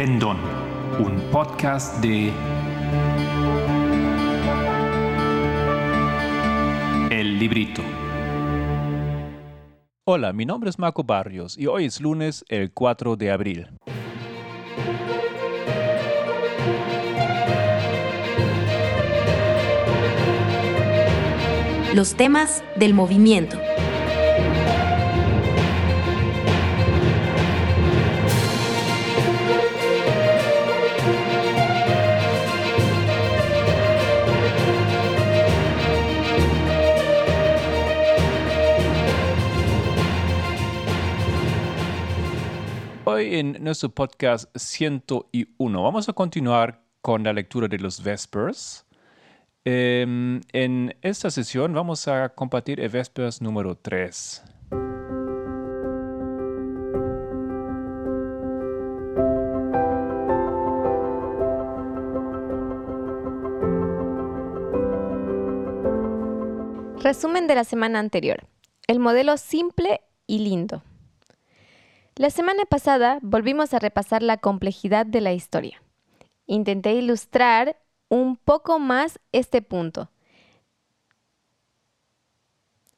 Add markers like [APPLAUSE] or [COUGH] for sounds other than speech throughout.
Pendón, un podcast de El Librito. Hola, mi nombre es Marco Barrios y hoy es lunes el 4 de abril. Los temas del movimiento. Hoy en nuestro podcast 101 vamos a continuar con la lectura de los Vespers. Em, en esta sesión vamos a compartir el Vespers número 3. Resumen de la semana anterior. El modelo simple y lindo. La semana pasada volvimos a repasar la complejidad de la historia. Intenté ilustrar un poco más este punto,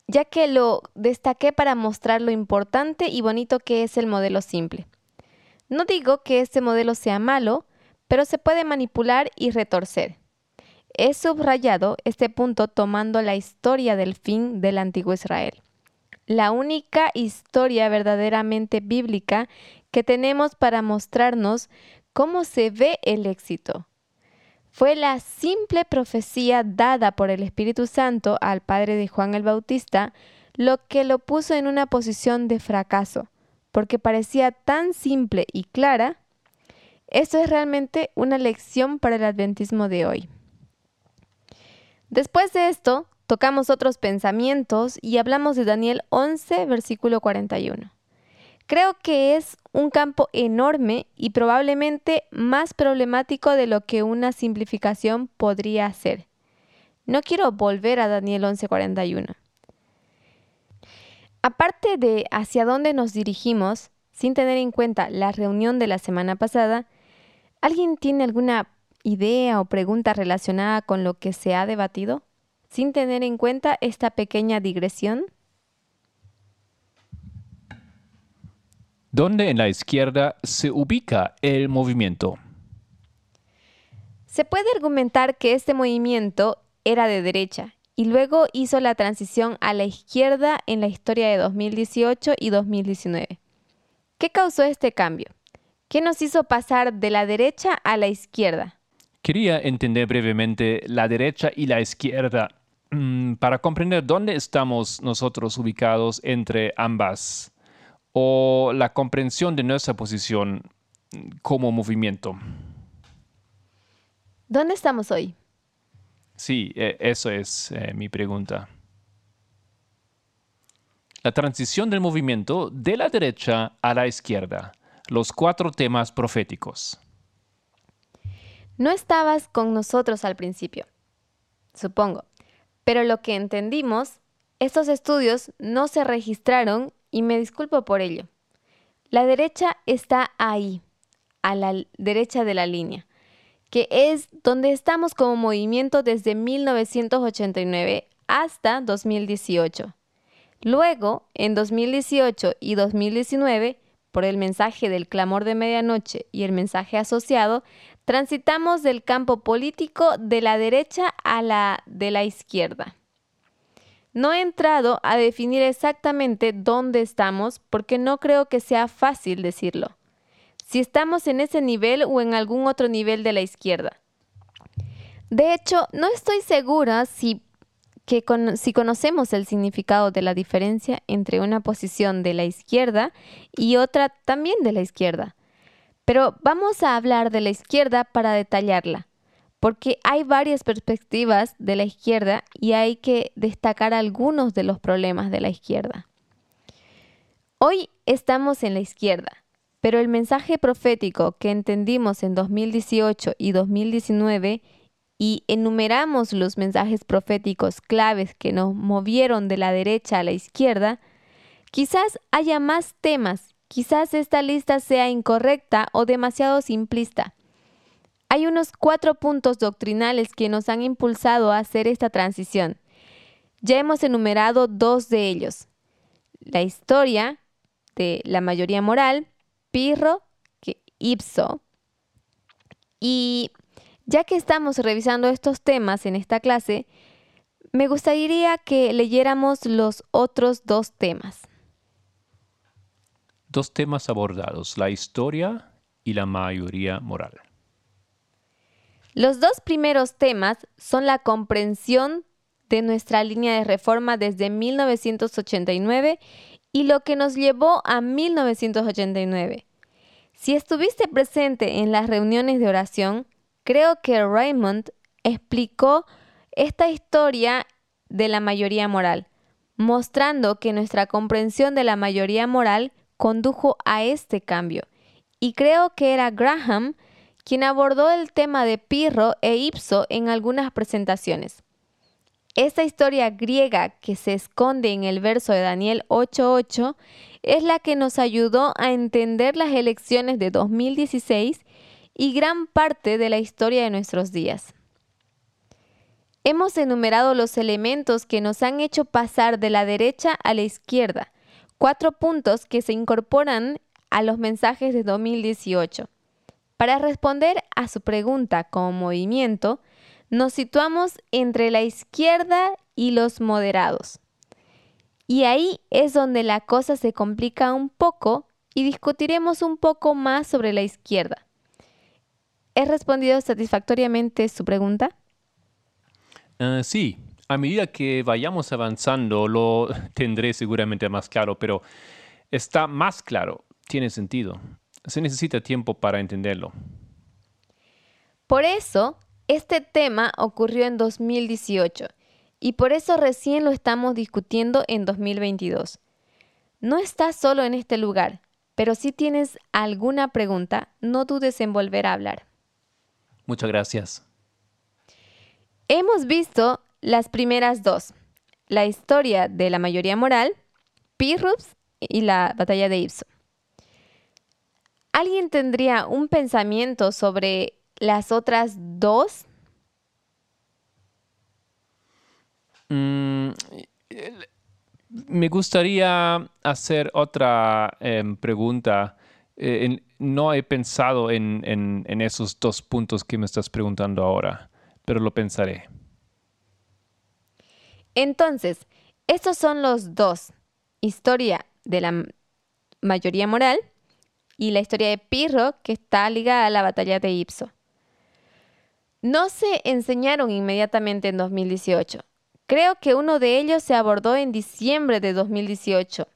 ya que lo destaqué para mostrar lo importante y bonito que es el modelo simple. No digo que este modelo sea malo, pero se puede manipular y retorcer. He subrayado este punto tomando la historia del fin del antiguo Israel la única historia verdaderamente bíblica que tenemos para mostrarnos cómo se ve el éxito. Fue la simple profecía dada por el Espíritu Santo al padre de Juan el Bautista lo que lo puso en una posición de fracaso, porque parecía tan simple y clara. Esto es realmente una lección para el adventismo de hoy. Después de esto, tocamos otros pensamientos y hablamos de Daniel 11, versículo 41. Creo que es un campo enorme y probablemente más problemático de lo que una simplificación podría ser. No quiero volver a Daniel 41. Aparte de hacia dónde nos dirigimos, sin tener en cuenta la reunión de la semana pasada, ¿alguien tiene alguna idea o pregunta relacionada con lo que se ha debatido? Sin tener en cuenta esta pequeña digresión? ¿Dónde en la izquierda se ubica el movimiento? Se puede argumentar que este movimiento era de derecha y luego hizo la transición a la izquierda en la historia de 2018 y 2019. ¿Qué causó este cambio? ¿Qué nos hizo pasar de la derecha a la izquierda? Quería entender brevemente la derecha y la izquierda para comprender dónde estamos nosotros ubicados entre ambas o la comprensión de nuestra posición como movimiento. ¿Dónde estamos hoy? Sí, e, eso es eh, mi pregunta. La transición del movimiento de la derecha a la izquierda, los cuatro temas proféticos. No estabas con nosotros al principio, supongo. Pero lo que entendimos, estos estudios no se registraron y me disculpo por ello. La derecha está ahí, a la derecha de la línea, que es donde estamos como movimiento desde 1989 hasta 2018. Luego, en 2018 y 2019, por el mensaje del clamor de medianoche y el mensaje asociado, transitamos del campo político de la derecha a la de la izquierda. No he entrado a definir exactamente dónde estamos porque no creo que sea fácil decirlo. Si estamos en ese nivel o en algún otro nivel de la izquierda. De hecho, no estoy segura si, que si conocemos el significado de la diferencia entre una posición de la izquierda y otra también de la izquierda. Pero vamos a hablar de la izquierda para detallarla, porque hay varias perspectivas de la izquierda y hay que destacar algunos de los problemas de la izquierda. Hoy estamos en la izquierda, pero el mensaje profético que entendimos en 2018 y 2019 y enumeramos los mensajes proféticos claves que nos movieron de la derecha a la izquierda, quizás haya más temas quizás esta lista sea incorrecta o demasiado simplista. Hay unos cuatro puntos doctrinales que nos han impulsado a hacer esta transición. Ya hemos enumerado dos de ellos. La historia de la mayoría moral, Pirro, que ipso. Y ya que estamos revisando estos temas en esta clase, me gustaría que leyéramos los otros dos temas. Dos temas abordados, la historia y la mayoría moral. Los dos primeros temas son la comprensión de nuestra línea de reforma desde 1989 y lo que nos llevó a 1989. Si estuviste presente en las reuniones de oración, creo que Raymond explicó esta historia de la mayoría moral, mostrando que nuestra comprensión de la mayoría moral condujo a este cambio. Y creo que era Graham quien abordó el tema de Pirro e Ipso en algunas presentaciones. Esta historia griega que se esconde en el verso de Daniel 8:8 es la que nos ayudó a entender las elecciones de 2016 y gran parte de la historia de nuestros días. Hemos enumerado los elementos que nos han hecho pasar de la derecha a la izquierda, cuatro puntos que se incorporan a los mensajes de 2018. Para responder a su pregunta como movimiento, nos situamos entre la izquierda y los moderados. Y ahí es donde la cosa se complica un poco y discutiremos un poco más sobre la izquierda. ¿He respondido satisfactoriamente su pregunta? Uh, sí, a medida que vayamos avanzando lo [LAUGHS] tendré seguramente más claro, pero está más claro, tiene sentido. Se necesita tiempo para entenderlo. Por eso, este tema ocurrió en 2018 y por eso recién lo estamos discutiendo en 2022. No estás solo en este lugar, pero si tienes alguna pregunta, no dudes en volver a hablar. Muchas gracias. Hemos visto las primeras dos, la historia de la mayoría moral, Pirrups y la batalla de Ipso. ¿Alguien tendría un pensamiento sobre las otras dos? Mm, me gustaría hacer otra em, pregunta. Eh, no he pensado en, esos dos puntos que me estás preguntando ahora, pero lo pensaré. Entonces, estos son los dos. Historia de la mayoría moral y la historia de Pirro, que está ligada a la batalla de Ipso. No se enseñaron inmediatamente en 2018. Creo que uno de ellos se abordó en diciembre de 2018.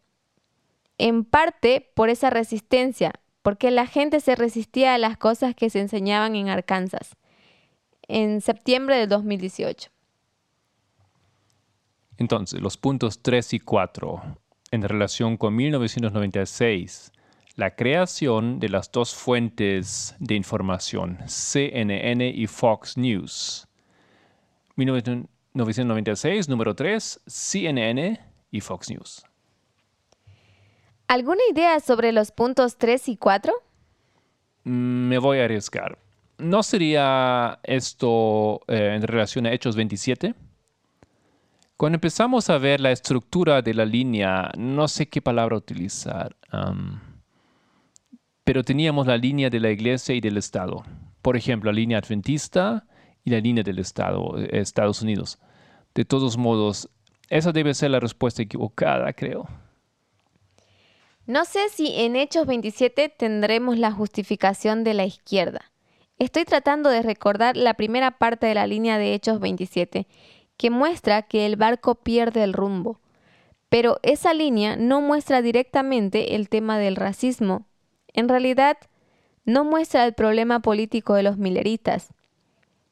En parte por esa resistencia, porque la gente se resistía a las cosas que se enseñaban en Arkansas en septiembre de 2018. Entonces, los puntos 3 y 4 en relación con 1996, la creación de las dos fuentes de información, CNN y Fox News. 1996, número 3, CNN y Fox News. ¿Alguna idea sobre los puntos 3 y 4? Mm, me voy a arriesgar. ¿No sería esto eh, en relación a Hechos 27? Cuando empezamos a ver la estructura de la línea, no sé qué palabra utilizar, pero teníamos la línea de la iglesia y del Estado. Por ejemplo, la línea adventista y la línea del Estado, eh, Estados Unidos. De todos modos, esa debe ser la respuesta equivocada, creo. No sé si en Hechos 27 tendremos la justificación de la izquierda. Estoy tratando de recordar la primera parte de la línea de Hechos 27, que muestra que el barco pierde el rumbo. Pero esa línea no muestra directamente el tema del racismo. En realidad, no muestra el problema político de los mileritas.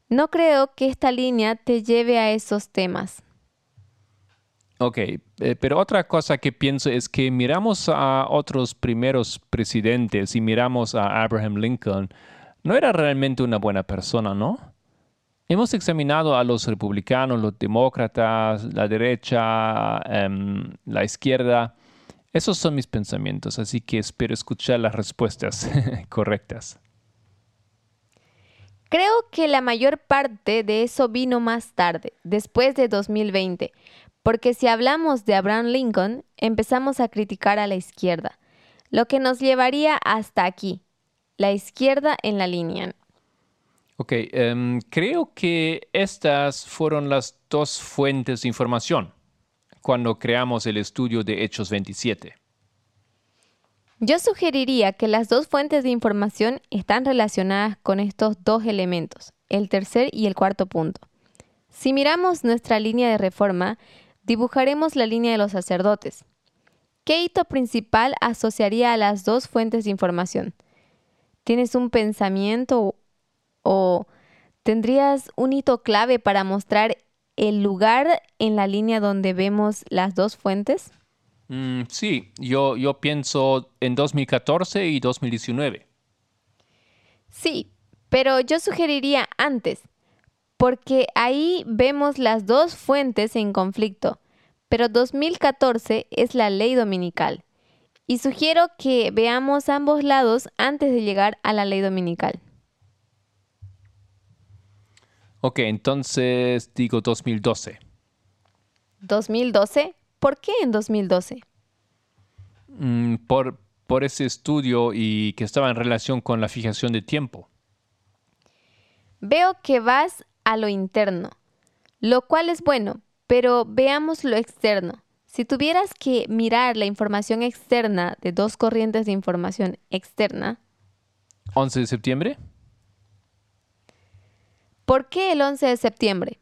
No creo que esta línea te lleve a esos temas. Ok, eh, pero otra cosa que pienso es que miramos a otros primeros presidentes y miramos a Abraham Lincoln, no era realmente una buena persona, ¿no? Hemos examinado a los republicanos, los demócratas, la derecha, em, la izquierda. Esos son mis pensamientos, así que espero escuchar las respuestas [LAUGHS] correctas. Creo que la mayor parte de eso vino más tarde, después de 2020, porque si hablamos de Abraham Lincoln, empezamos a criticar a la izquierda, lo que nos llevaría hasta aquí, la izquierda en la línea. Ok, em, creo que estas fueron las dos fuentes de información cuando creamos el estudio de Hechos 27. Yo sugeriría que las dos fuentes de información están relacionadas con estos dos elementos, el tercer y el cuarto punto. Si miramos nuestra línea de reforma, dibujaremos la línea de los sacerdotes. ¿Qué hito principal asociaría a las dos fuentes de información? ¿Tienes un pensamiento o tendrías un hito clave para mostrar el lugar en la línea donde vemos las dos fuentes? Mm, sí, yo, yo pienso en 2014 y 2019. Sí, pero yo sugeriría antes, porque ahí vemos las dos fuentes en conflicto, pero 2014 es la ley dominical. Y sugiero que veamos ambos lados antes de llegar a la ley dominical. Ok, entonces digo 2012. ¿2012? ¿Por qué en 2012? Mm, por, por ese estudio y que estaba en relación con la fijación de tiempo. Veo que vas a lo interno, lo cual es bueno, pero veamos lo externo. Si tuvieras que mirar la información externa de dos corrientes de información externa. 11 de septiembre. ¿Por qué el 11 de septiembre?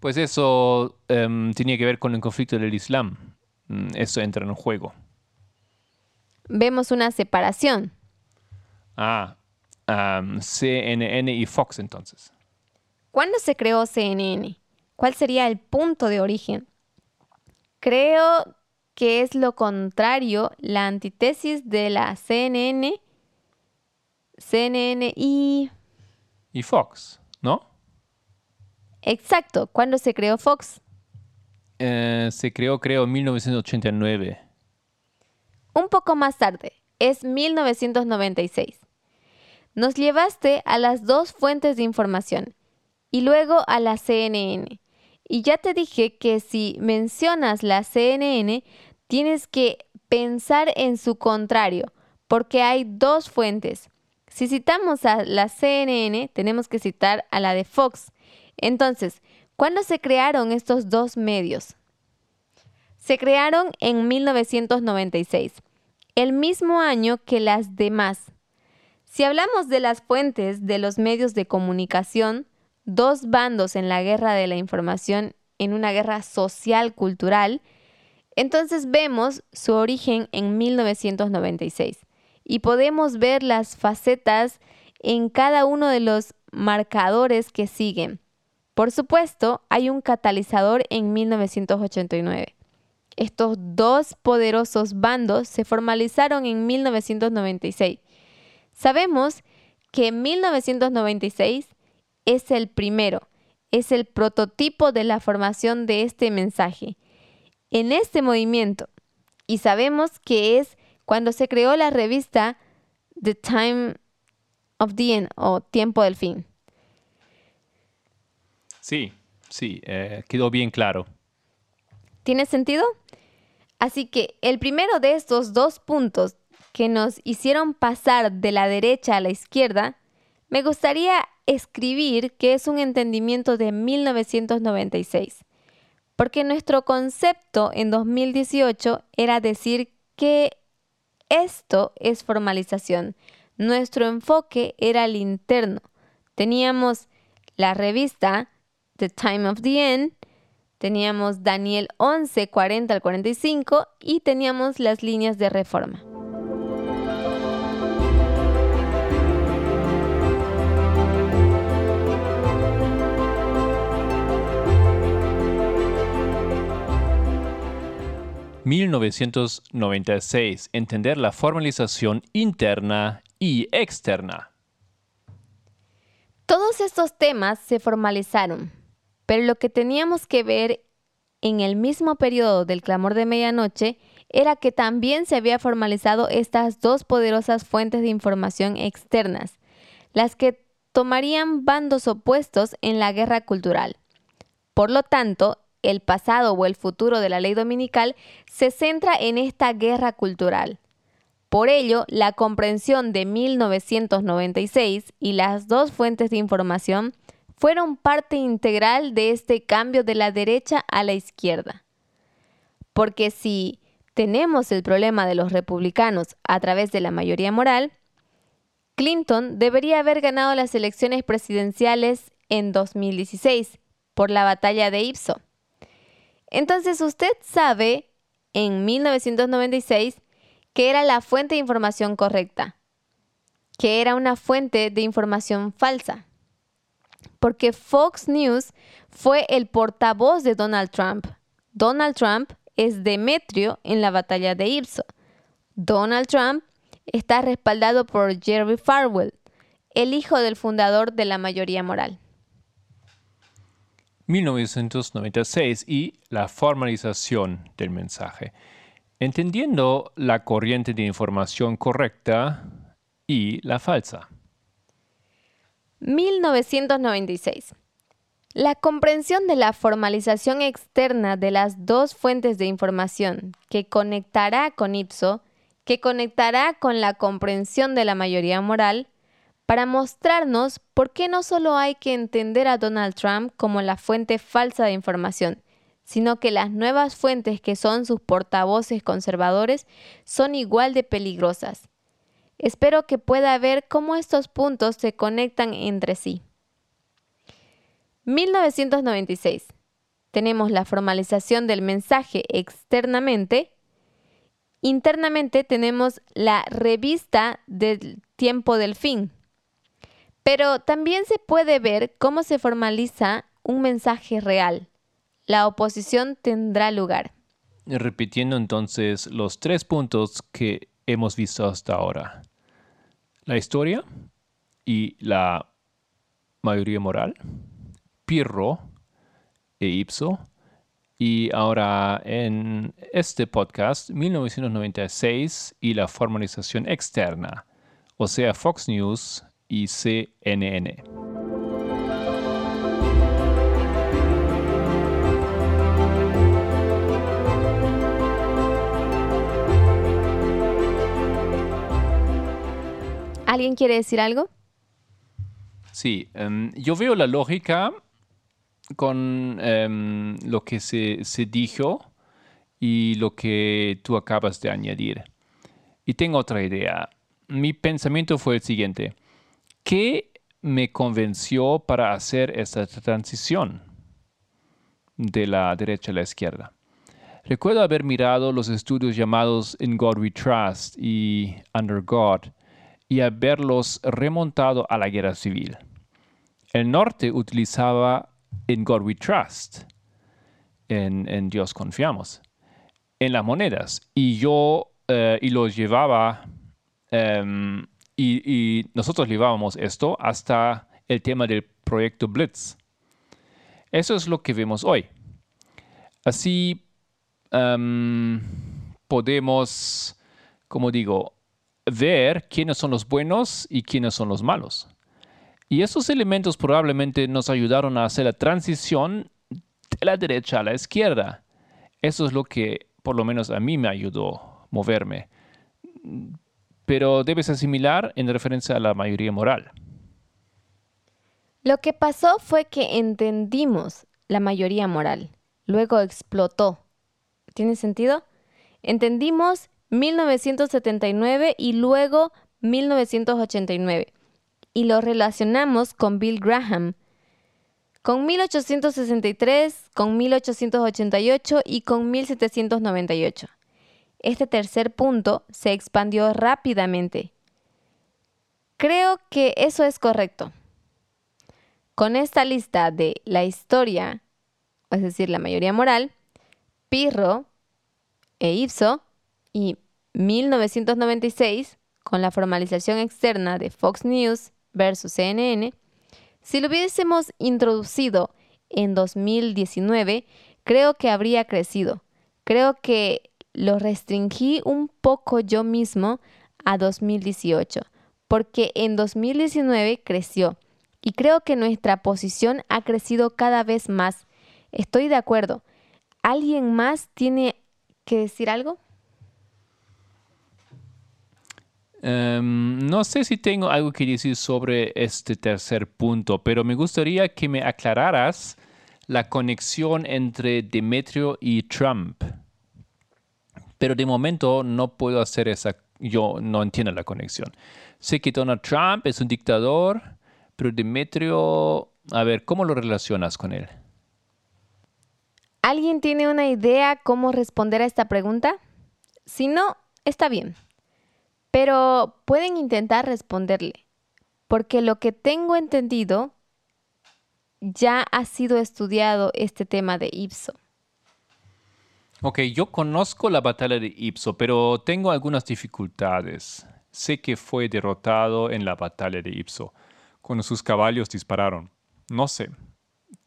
Pues eso em, tenía que ver con el conflicto del Islam. Mm, eso entra en juego. Vemos una separación. Ah, CNN y Fox entonces. ¿Cuándo se creó CNN? ¿Cuál sería el punto de origen? Creo que es lo contrario, la antítesis de la CNN, CNN y... Y Fox, ¿no? Exacto, ¿cuándo se creó Fox? Eh, se creó, creo, en 1989. Un poco más tarde, es 1996. Nos llevaste a las dos fuentes de información y luego a la CNN. Y ya te dije que si mencionas la CNN, tienes que pensar en su contrario, porque hay dos fuentes. Si citamos a la CNN, tenemos que citar a la de Fox. Entonces, ¿cuándo se crearon estos dos medios? Se crearon en 1996, el mismo año que las demás. Si hablamos de las fuentes de los medios de comunicación, dos bandos en la guerra de la información, en una guerra social cultural, entonces vemos su origen en 1996 y podemos ver las facetas en cada uno de los marcadores que siguen. Por supuesto, hay un catalizador en 1989. Estos dos poderosos bandos se formalizaron en 1996. Sabemos que en 1996 es el primero, es el prototipo de la formación de este mensaje. En este movimiento, y sabemos que es cuando se creó la revista The Time of the End o Tiempo del Fin. Sí, sí, eh, quedó bien claro. ¿Tiene sentido? Así que el primero de estos dos puntos que nos hicieron pasar de la derecha a la izquierda, me gustaría escribir que es un entendimiento de 1996, porque nuestro concepto en 2018 era decir que esto es formalización. Nuestro enfoque era el interno. Teníamos la revista The Time of the End, teníamos Daniel 11, 40 al 45 y teníamos las líneas de reforma. 1996. Entender la formalización interna y externa. Todos estos temas se formalizaron, pero lo que teníamos que ver en el mismo periodo del clamor de medianoche era que también se había formalizado estas dos poderosas fuentes de información externas, las que tomarían bandos opuestos en la guerra cultural. Por lo tanto, el pasado o el futuro de la ley dominical se centra en esta guerra cultural. Por ello, la comprensión de 1996 y las dos fuentes de información fueron parte integral de este cambio de la derecha a la izquierda. Porque si tenemos el problema de los republicanos a través de la mayoría moral, Clinton debería haber ganado las elecciones presidenciales en 2016 por la batalla de Ipso. Entonces usted sabe en 1996 que era la fuente de información correcta, que era una fuente de información falsa, porque Fox News fue el portavoz de Donald Trump. Donald Trump es Demetrio en la batalla de Ipso. Donald Trump está respaldado por Jerry Farwell, el hijo del fundador de la mayoría moral. 1996 y la formalización del mensaje. Entendiendo la corriente de información correcta y la falsa. 1996. La comprensión de la formalización externa de las dos fuentes de información que conectará con Ipso, que conectará con la comprensión de la mayoría moral, para mostrarnos por qué no solo hay que entender a Donald Trump como la fuente falsa de información, sino que las nuevas fuentes que son sus portavoces conservadores son igual de peligrosas. Espero que pueda ver cómo estos puntos se conectan entre sí. 1996. Tenemos la formalización del mensaje externamente. Internamente tenemos la revista del tiempo del fin, pero también se puede ver cómo se formaliza un mensaje real. La oposición tendrá lugar. Repitiendo entonces los tres puntos que hemos visto hasta ahora. La historia y la mayoría moral, Pirro e Ipso, y ahora en este podcast, 1996 y la formalización externa, o sea, Fox News y CNN. ¿Alguien quiere decir algo? Sí, em, yo veo la lógica con em, lo que se, se, dijo y lo que tú acabas de añadir. Y tengo otra idea. Mi pensamiento fue el siguiente. ¿Qué me convenció para hacer esta transición de la derecha a la izquierda? Recuerdo haber mirado los estudios llamados In God We Trust y Under God y haberlos remontado a la guerra civil. El norte utilizaba In God We Trust, en, Dios confiamos, en las monedas, y yo eh, y los llevaba em, y, nosotros llevábamos esto hasta el tema del proyecto Blitz. Eso es lo que vemos hoy. Así em, podemos, como digo, ver quiénes son los buenos y quiénes son los malos. Y esos elementos probablemente nos ayudaron a hacer la transición de la derecha a la izquierda. Eso es lo que por lo menos a mí me ayudó a moverme pero debes asimilar en referencia a la mayoría moral. Lo que pasó fue que entendimos la mayoría moral, luego explotó. ¿Tiene sentido? Entendimos 1979 y luego 1989 y lo relacionamos con Bill Graham, con 1863, con 1888 y con 1798 este tercer punto se expandió rápidamente. Creo que eso es correcto. Con esta lista de la historia, es decir, la mayoría moral, Pirro e Ipso y 1996, con la formalización externa de Fox News versus CNN, si lo hubiésemos introducido en 2019, creo que habría crecido. Creo que lo restringí un poco yo mismo a 2018, porque en 2019 creció y creo que nuestra posición ha crecido cada vez más. Estoy de acuerdo. ¿Alguien más tiene que decir algo? Em, no sé si tengo algo que decir sobre este tercer punto, pero me gustaría que me aclararas la conexión entre Demetrio y Trump. Pero de momento no puedo hacer esa, yo no entiendo la conexión. Sé que Donald Trump es un dictador, pero Demetrio, a ver, ¿cómo lo relacionas con él? ¿Alguien tiene una idea cómo responder a esta pregunta? Si no, está bien. Pero pueden intentar responderle, porque lo que tengo entendido, ya ha sido estudiado este tema de Ipso. Ok, yo conozco la batalla de Ipso, pero tengo algunas dificultades. Sé que fue derrotado en la batalla de Ipso, cuando sus caballos dispararon. No sé,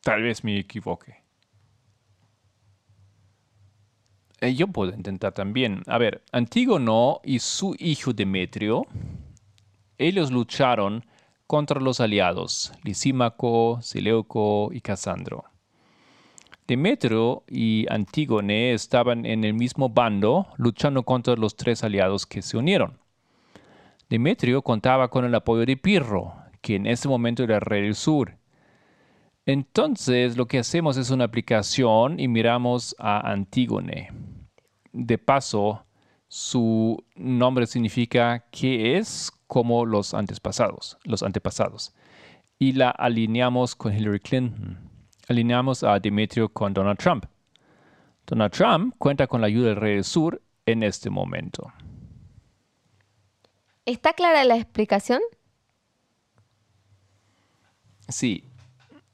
tal vez me equivoque. Eh, yo puedo intentar también. A ver, Antígono y su hijo Demetrio, ellos lucharon contra los aliados, Lisímaco, Seleuco y Casandro. Demetrio y Antígone estaban en el mismo bando luchando contra los tres aliados que se unieron. Demetrio contaba con el apoyo de Pirro, que en ese momento era rey del sur. Entonces lo que hacemos es una aplicación y miramos a Antígone de paso, su nombre significa que es como los antepasados, los antepasados. Y la alineamos con Hillary Clinton. Alineamos a Demetrio con Donald Trump. Donald Trump cuenta con la ayuda del rey del sur en este momento. ¿Está clara la explicación? Sí,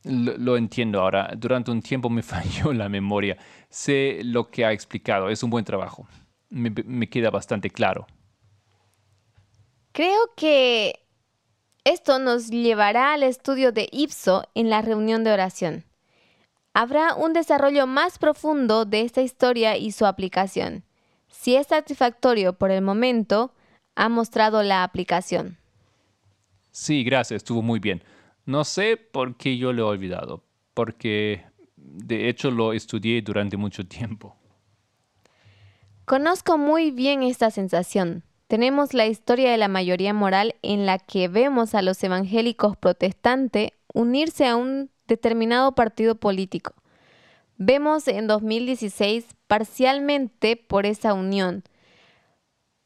lo, entiendo ahora. Durante un tiempo me [LAUGHS] falló la memoria. Sé lo que ha explicado. Es un buen trabajo. Me, queda bastante claro. Creo que esto nos llevará al estudio de Ipso en la reunión de oración. Habrá un desarrollo más profundo de esta historia y su aplicación. Si es satisfactorio por el momento, ha mostrado la aplicación. Sí, gracias, estuvo muy bien. No sé por qué yo lo he olvidado, porque de hecho lo estudié durante mucho tiempo. Conozco muy bien esta sensación. Tenemos la historia de la mayoría moral en la que vemos a los evangélicos protestantes unirse a un determinado partido político. Vemos en 2016 parcialmente por esa unión,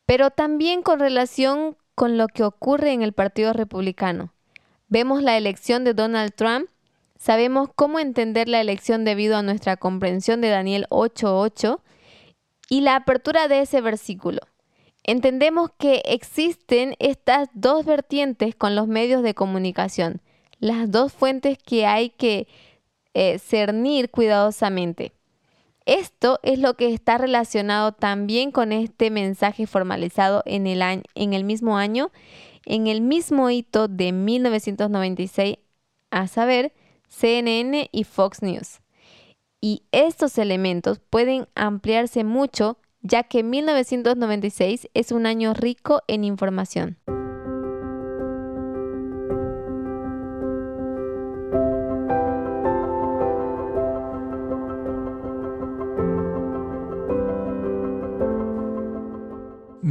pero también con relación con lo que ocurre en el Partido Republicano. Vemos la elección de Donald Trump, sabemos cómo entender la elección debido a nuestra comprensión de Daniel 8.8 y la apertura de ese versículo. Entendemos que existen estas dos vertientes con los medios de comunicación, las dos fuentes que hay que eh, cernir cuidadosamente. Esto es lo que está relacionado también con este mensaje formalizado en el, en el mismo año en el mismo hito de 1996, a saber, CNN y Fox News. Y estos elementos pueden ampliarse mucho ya que 1996 es un año rico en información.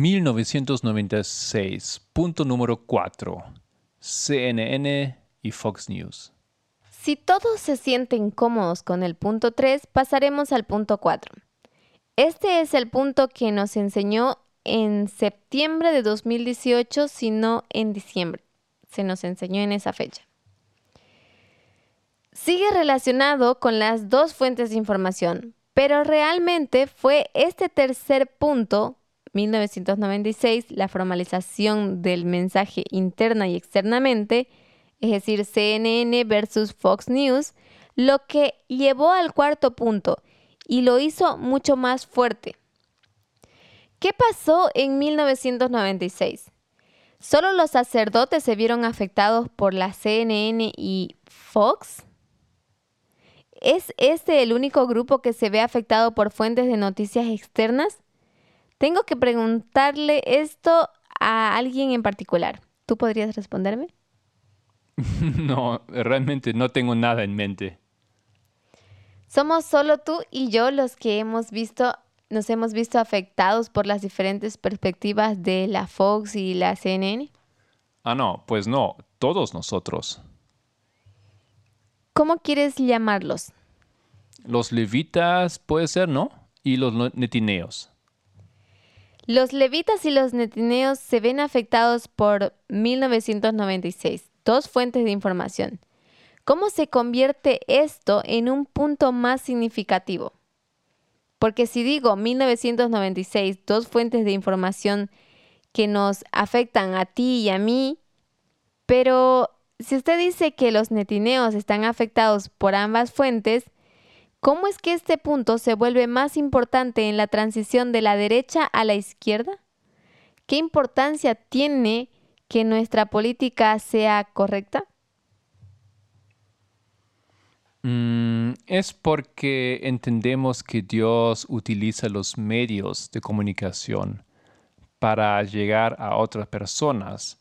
1996. Punto número 4. CNN y Fox News. Si todos se sienten cómodos con el punto 3, pasaremos al punto 4. Este es el punto que nos enseñó en septiembre de 2018, si no en diciembre. Se nos enseñó en esa fecha. Sigue relacionado con las dos fuentes de información, pero realmente fue este tercer punto 1996 la formalización del mensaje interna y externamente, es decir, CNN versus Fox News, lo que llevó al cuarto punto y lo hizo mucho más fuerte. ¿Qué pasó en 1996? ¿Solo los sacerdotes se vieron afectados por la CNN y Fox? ¿es este el único grupo que se ve afectado por fuentes de noticias externas? Tengo que preguntarle esto a alguien en particular. ¿Tú podrías responderme? [LAUGHS] no, realmente no tengo nada en mente. Somos solo tú y yo los que hemos visto, nos hemos visto afectados por las diferentes perspectivas de la Fox y la CNN. Ah, no, pues no, todos nosotros. ¿Cómo quieres llamarlos? Los levitas puede ser, ¿no? Y los netineos. Los levitas y los netineos se ven afectados por 1996, dos fuentes de información. ¿Cómo se convierte esto en un punto más significativo? Porque si digo 1996, dos fuentes de información que nos afectan a ti y a mí, pero si usted dice que los netineos están afectados por ambas fuentes, ¿cómo es que este punto se vuelve más importante en la transición de la derecha a la izquierda? ¿Qué importancia tiene que nuestra política sea correcta? Mm, es porque entendemos que Dios utiliza los medios de comunicación para llegar a otras personas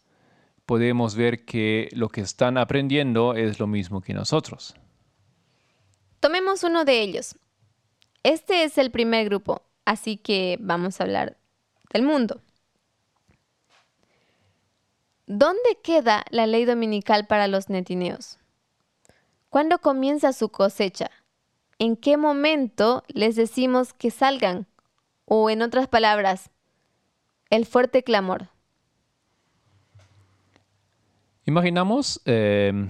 podemos ver que lo que están aprendiendo es lo mismo que nosotros. Tomemos uno de ellos. Este es el primer grupo, así que vamos a hablar del mundo. ¿Dónde queda la ley dominical para los netineos? ¿Cuándo comienza su cosecha? ¿En qué momento les decimos que salgan? O en otras palabras, el fuerte clamor. Imaginamos em,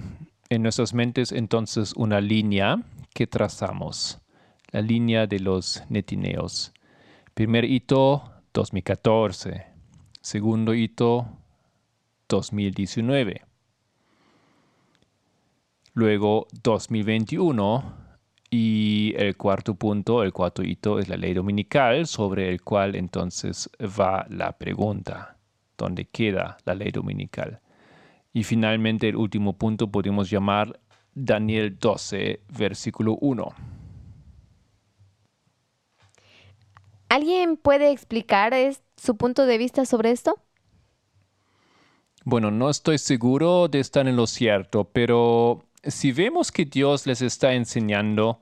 en nuestras mentes entonces una línea que trazamos, la línea de los netineos. Primer hito, 2014. Segundo hito, 2019. Luego 2021 y el cuarto punto, el cuarto hito es la ley dominical sobre el cual entonces va la pregunta. ¿Dónde queda la ley dominical? Y finalmente el último punto podemos llamar Daniel 12, versículo 1. ¿Alguien puede explicar su punto de vista sobre esto? Bueno, no estoy seguro de estar en lo cierto, pero si vemos que Dios les está enseñando,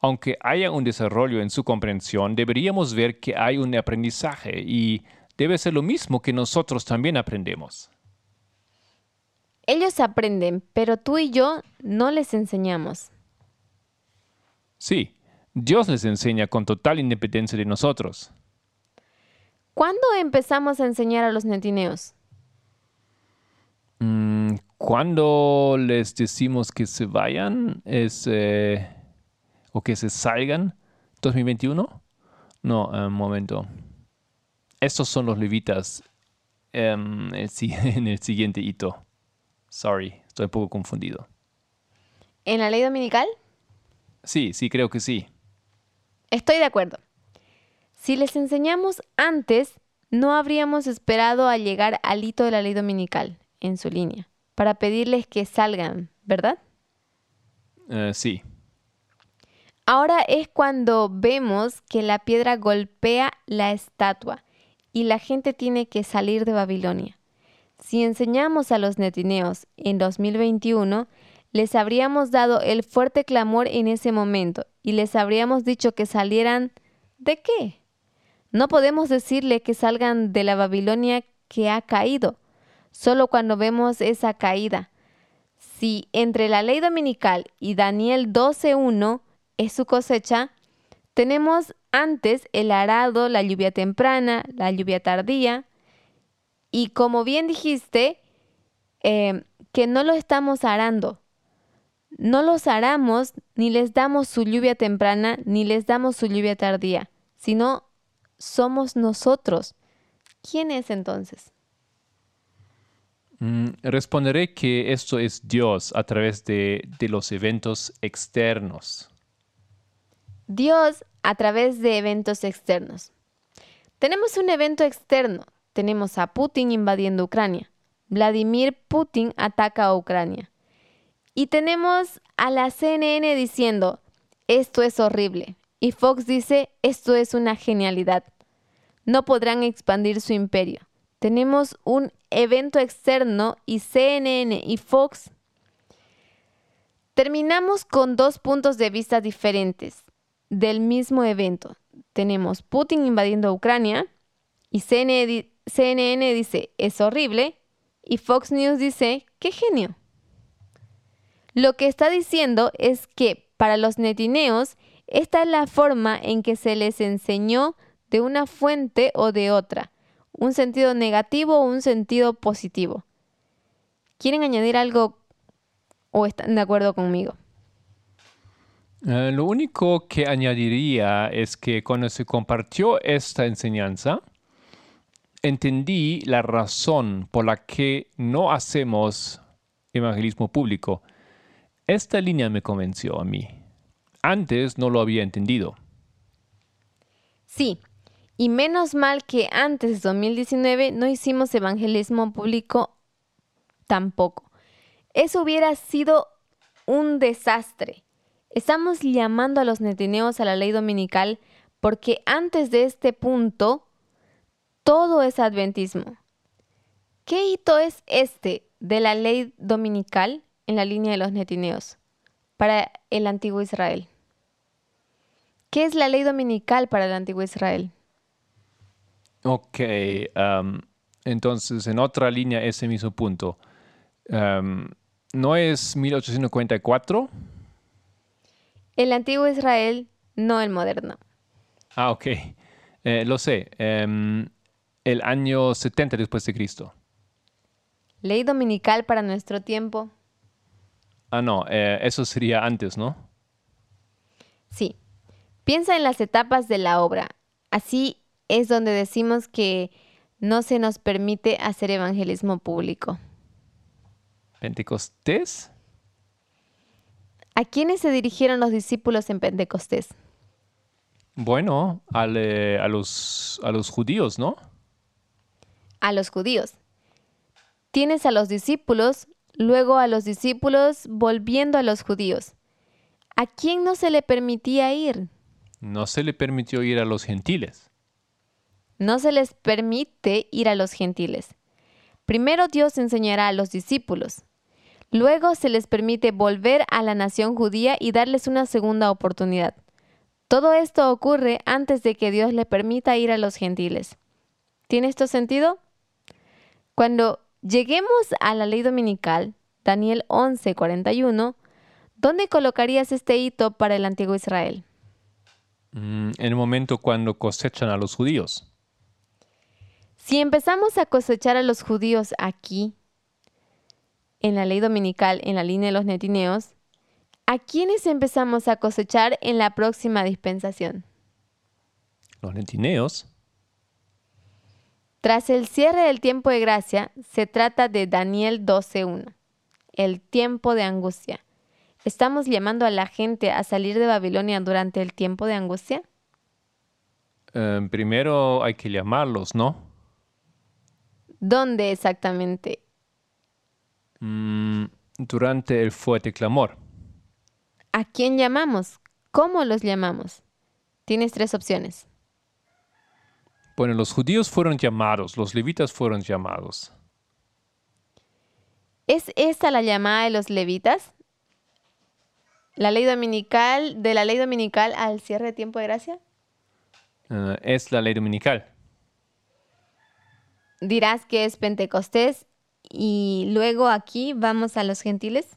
aunque haya un desarrollo en su comprensión, deberíamos ver que hay un aprendizaje y debe ser lo mismo que nosotros también aprendemos. Ellos aprenden, pero tú y yo no les enseñamos. Sí, Dios les enseña con total independencia de nosotros. ¿Cuándo empezamos a enseñar a los netineos? Mm, cuando les decimos que se vayan es, eh, o que se salgan, 2021? No, un eh, momento. Estos son los levitas em, [LAUGHS] en el siguiente hito. Sorry, estoy un poco confundido. ¿En la ley dominical? Sí, sí, creo que sí. Estoy de acuerdo. Si les enseñamos antes, no habríamos esperado a llegar al hito de la ley dominical en su línea para pedirles que salgan, ¿verdad? Eh, sí. Ahora es cuando vemos que la piedra golpea la estatua y la gente tiene que salir de Babilonia. Si enseñamos a los netineos en 2021, les habríamos dado el fuerte clamor en ese momento y les habríamos dicho que salieran ¿de qué? No podemos decirle que salgan de la Babilonia que ha caído, solo cuando vemos esa caída. Si entre la ley dominical y Daniel 12.1 es su cosecha, tenemos antes el arado, la lluvia temprana, la lluvia tardía, y como bien dijiste, eh, que no lo estamos arando. No los aramos ni les damos su lluvia temprana ni les damos su lluvia tardía, sino somos nosotros. ¿Quién es entonces? Mm, responderé que esto es Dios a través de, de los eventos externos. Dios a través de eventos externos. Tenemos un evento externo, tenemos a Putin invadiendo Ucrania. Vladimir Putin ataca a Ucrania. Y tenemos a la CNN diciendo, esto es horrible. Y Fox dice, esto es una genialidad. No podrán expandir su imperio. Tenemos un evento externo y CNN y Fox. Terminamos con dos puntos de vista diferentes del mismo evento. Tenemos Putin invadiendo Ucrania y CNN, dice, es horrible, y Fox News dice, qué genio. Lo que está diciendo es que para los netineos, esta es la forma en que se les enseñó de una fuente o de otra, un sentido negativo o un sentido positivo. ¿Quieren añadir algo o están de acuerdo conmigo? Eh, lo único que añadiría es que cuando se compartió esta enseñanza, entendí la razón por la que no hacemos evangelismo público. Esta línea me convenció a mí. Antes no lo había entendido. Sí, y menos mal que antes de 2019 no hicimos evangelismo público tampoco. Eso hubiera sido un desastre. Estamos llamando a los netineos a la ley dominical porque antes de este punto todo es adventismo. ¿Qué hito es este de la ley dominical en la línea de los netineos para el antiguo Israel? ¿Qué es la ley dominical para el antiguo Israel? Ok, entonces en otra línea ese mismo punto. ¿No es 1844? El antiguo Israel, no el moderno. Ah, ok. Eh, lo sé. Em, el año 70 después de Cristo. Ley dominical para nuestro tiempo. Ah, no, eh, eso sería antes, ¿no? Sí. Piensa en las etapas de la obra. Así es donde decimos que no se nos permite hacer evangelismo público. ¿Pentecostés? ¿A quiénes se dirigieron los discípulos en Pentecostés? Bueno, eh, a, los, a los judíos, ¿no? A los judíos. Tienes a los discípulos, luego a los discípulos volviendo a los judíos. ¿A quién no se le permitía ir? No se le permitió ir a los gentiles. No se les permite ir a los gentiles. Primero Dios enseñará a los discípulos. Luego se les permite volver a la nación judía y darles una segunda oportunidad. Todo esto ocurre antes de que Dios le permita ir a los gentiles. ¿Tiene esto sentido? Cuando lleguemos a la ley dominical, Daniel 11:41, ¿dónde colocarías este hito para el antiguo Israel? Mm, en el momento cuando cosechan a los judíos. Si empezamos a cosechar a los judíos aquí, en la ley dominical, en la línea de los netineos, ¿a quiénes empezamos a cosechar en la próxima dispensación? Los netineos. Tras el cierre del tiempo de gracia, se trata de Daniel 12.1, el tiempo de angustia. ¿Estamos llamando a la gente a salir de Babilonia durante el tiempo de angustia? Em, primero hay que llamarlos, ¿no? ¿Dónde exactamente? Mm, durante el fuerte clamor. ¿A quién llamamos? ¿Cómo los llamamos? Tienes tres opciones. Bueno, los judíos fueron llamados, los levitas fueron llamados. ¿Es esta la llamada de los levitas? ¿La ley dominical, de la ley dominical al cierre de tiempo de gracia? Eh, es la ley dominical. Dirás que es Pentecostés y luego aquí vamos a los gentiles.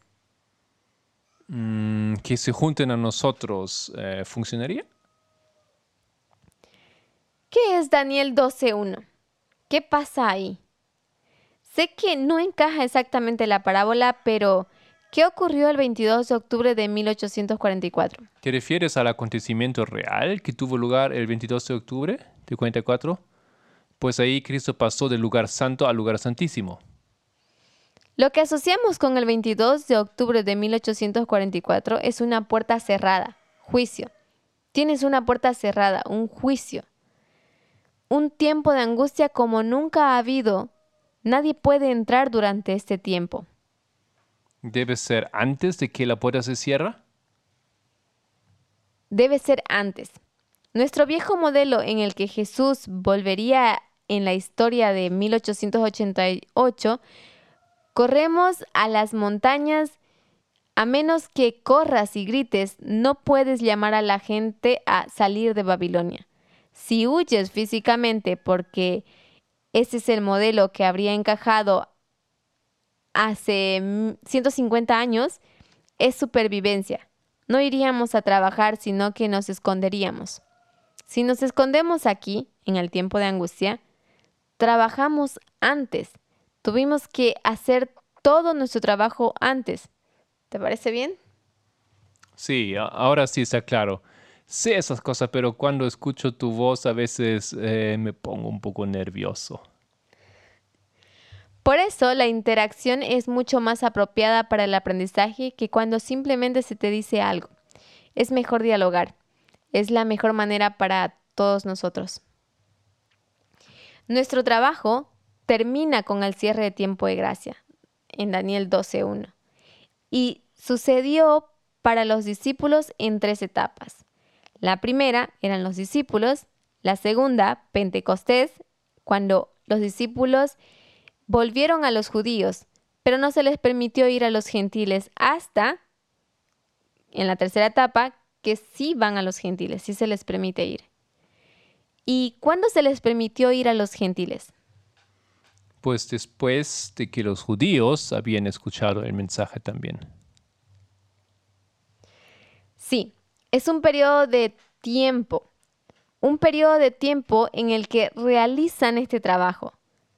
Mm, que se junten a nosotros, eh, ¿funcionaría? ¿Qué es Daniel 12.1? ¿Qué pasa ahí? Sé que no encaja exactamente la parábola, pero ¿qué ocurrió el 22 de octubre de 1844? ¿Te refieres al acontecimiento real que tuvo lugar el 22 de octubre de 44? Pues ahí Cristo pasó del lugar santo al lugar santísimo. Lo que asociamos con el 22 de octubre de 1844 es una puerta cerrada, juicio. Tienes una puerta cerrada, un juicio un tiempo de angustia como nunca ha habido. Nadie puede entrar durante este tiempo. ¿Debe ser antes de que la puerta se cierra? debe ser antes. Nuestro viejo modelo en el que Jesús volvería en la historia de 1888, corremos a las montañas a menos que corras y grites, no puedes llamar a la gente a salir de Babilonia. Si huyes físicamente porque ese es el modelo que habría encajado hace 150 años, es supervivencia. No iríamos a trabajar, sino que nos esconderíamos. Si nos escondemos aquí, en el tiempo de angustia, trabajamos antes. Tuvimos que hacer todo nuestro trabajo antes. ¿Te parece bien? Sí, ahora sí está claro. Sé esas cosas, pero cuando escucho tu voz a veces eh, me pongo un poco nervioso. Por eso la interacción es mucho más apropiada para el aprendizaje que cuando simplemente se te dice algo. Es mejor dialogar. Es la mejor manera para todos nosotros. Nuestro trabajo termina con el cierre de tiempo de gracia en Daniel 12.1. Y sucedió para los discípulos en tres etapas. La primera eran los discípulos, la segunda, Pentecostés, cuando los discípulos volvieron a los judíos, pero no se les permitió ir a los gentiles hasta, en la tercera etapa, que sí van a los gentiles, sí se les permite ir. ¿Y cuándo se les permitió ir a los gentiles? Pues después de que los judíos habían escuchado el mensaje también. Sí, es un periodo de tiempo, un periodo de tiempo en el que realizan este trabajo.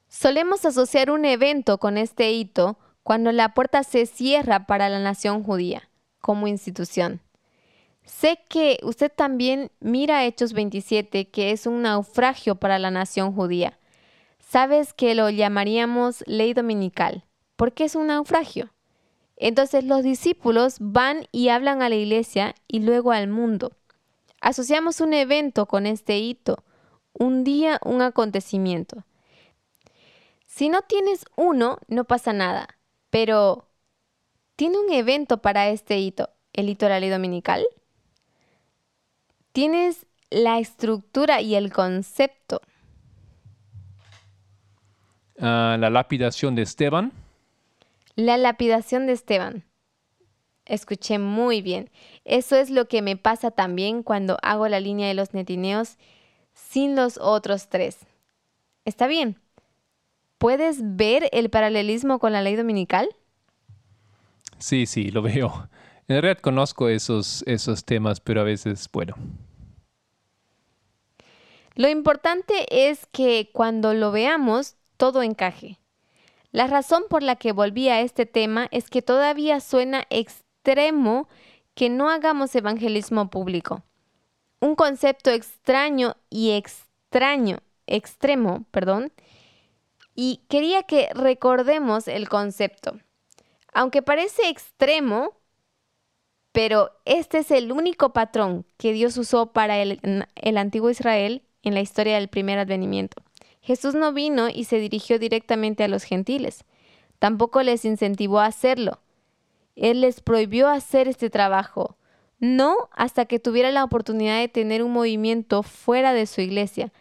Solemos asociar un evento con este hito cuando la puerta se cierra para la nación judía como institución. Sé que usted también mira Hechos 27, que es un naufragio para la nación judía. Sabes que lo llamaríamos ley dominical. ¿Por qué es un naufragio? Entonces los discípulos van y hablan a la iglesia y luego al mundo. Asociamos un evento con este hito, un día, un acontecimiento. Si no tienes uno, no pasa nada, pero ¿tiene un evento para este hito, el hito de la ley dominical? ¿Tienes la estructura y el concepto? Ah, la lapidación de Esteban. La lapidación de Esteban. Escuché muy bien. Eso es lo que me pasa también cuando hago la línea de los netineos sin los otros tres. Está bien. ¿Puedes ver el paralelismo con la ley dominical? Sí, sí, lo [LAUGHS] veo. En realidad conozco esos, esos temas, pero a veces, bueno. Lo importante es que cuando lo veamos, todo encaje. La razón por la que volví a este tema es que todavía suena extremo que no hagamos evangelismo público. Un concepto extraño y extraño, extremo, perdón. Y quería que recordemos el concepto. Aunque parece extremo, pero este es el único patrón que Dios usó para el, el antiguo Israel en la historia del primer advenimiento. Jesús no vino y se dirigió directamente a los gentiles. Tampoco les incentivó a hacerlo. Él les prohibió hacer este trabajo, no hasta que tuviera la oportunidad de tener un movimiento fuera de su iglesia,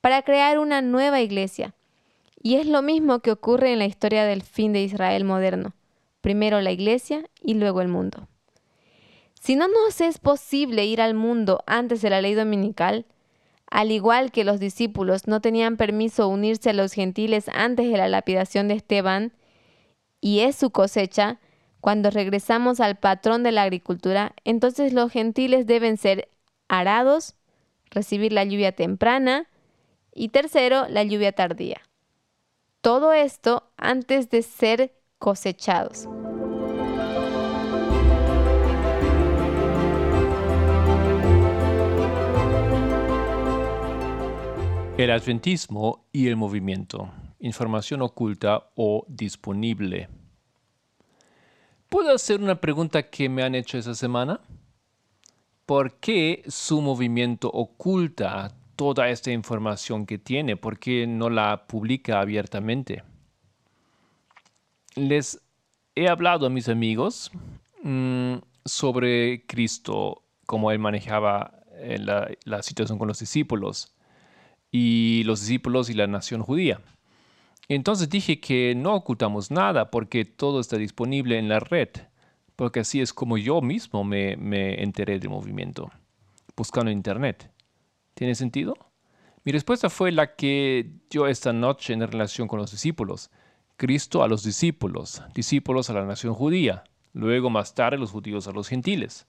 para crear una nueva iglesia. Y es lo mismo que ocurre en la historia del fin de Israel moderno. Primero la iglesia y luego el mundo. Si no nos es posible ir al mundo antes de la ley dominical, al igual que los discípulos no tenían permiso unirse a los gentiles antes de la lapidación de Esteban, y es su cosecha, cuando regresamos al patrón de la agricultura, entonces los gentiles deben ser arados, recibir la lluvia temprana y tercero, la lluvia tardía. Todo esto antes de ser cosechados. El adventismo y el movimiento. Información oculta o disponible. ¿Puedo hacer una pregunta que me han hecho esa semana? ¿Por qué su movimiento oculta toda esta información que tiene? ¿Por qué no la publica abiertamente? Les he hablado a mis amigos mm, sobre Cristo cómo él manejaba eh, la, la situación con los discípulos y los discípulos y la nación judía. Entonces dije que no ocultamos nada porque todo está disponible en la red, porque así es como yo mismo me, me enteré del movimiento, buscando en internet. ¿Tiene sentido? Mi respuesta fue la que dio esta noche en relación con los discípulos. Cristo a los discípulos, discípulos a la nación judía, luego más tarde los judíos a los gentiles.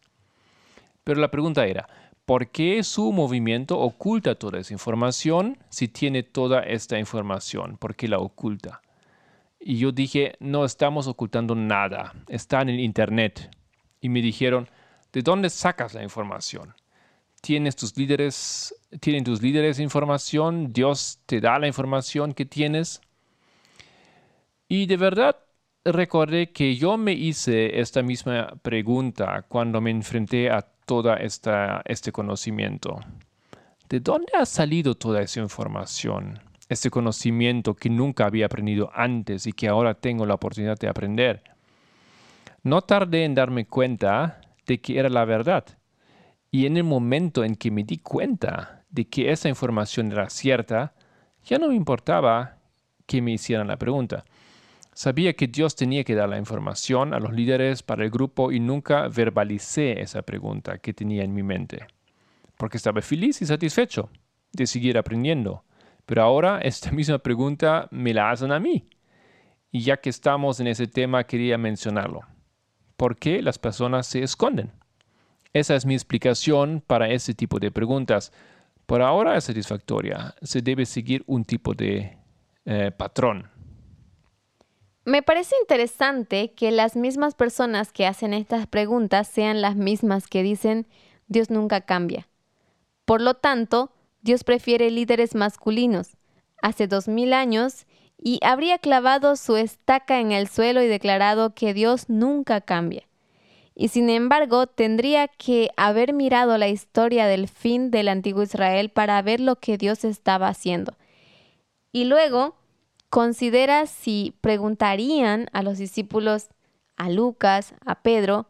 Pero la pregunta era, ¿por qué su movimiento oculta toda esa información si tiene toda esta información? ¿Por qué la oculta? Y yo dije, no estamos ocultando nada, está en el Internet. Y me dijeron, ¿de dónde sacas la información? tienes tus líderes, tienen tus líderes información, Dios te da la información que tienes. Y de verdad recordé que yo me hice esta misma pregunta cuando me enfrenté a esta, este conocimiento. ¿De dónde ha salido toda esa información? Este conocimiento que nunca había aprendido antes y que ahora tengo la oportunidad de aprender. No tardé en darme cuenta de que era la verdad y en el momento en que me di cuenta de que esa información era cierta, ya no me importaba que me hicieran la pregunta. Sabía que Dios tenía que dar la información a los líderes para el grupo y nunca verbalicé esa pregunta que tenía en mi mente, porque estaba feliz y satisfecho de seguir aprendiendo. Pero ahora [LAUGHS] esta misma pregunta me la hacen a mí. Y ya que estamos en ese tema, quería mencionarlo. ¿Por qué las personas se esconden? Esa es mi explicación para ese tipo de preguntas. Por ahora es satisfactoria. Se debe seguir un tipo de eh, patrón. Me parece interesante que las mismas personas que hacen estas preguntas sean las mismas que dicen Dios nunca cambia. Por lo tanto, Dios prefiere líderes masculinos. Hace dos mil años y habría clavado su estaca en el suelo y declarado que Dios nunca cambia y sin embargo tendría que haber mirado la historia del fin del antiguo Israel para ver lo que Dios estaba haciendo. Y luego considera si preguntarían a los discípulos, a Lucas, a Pedro,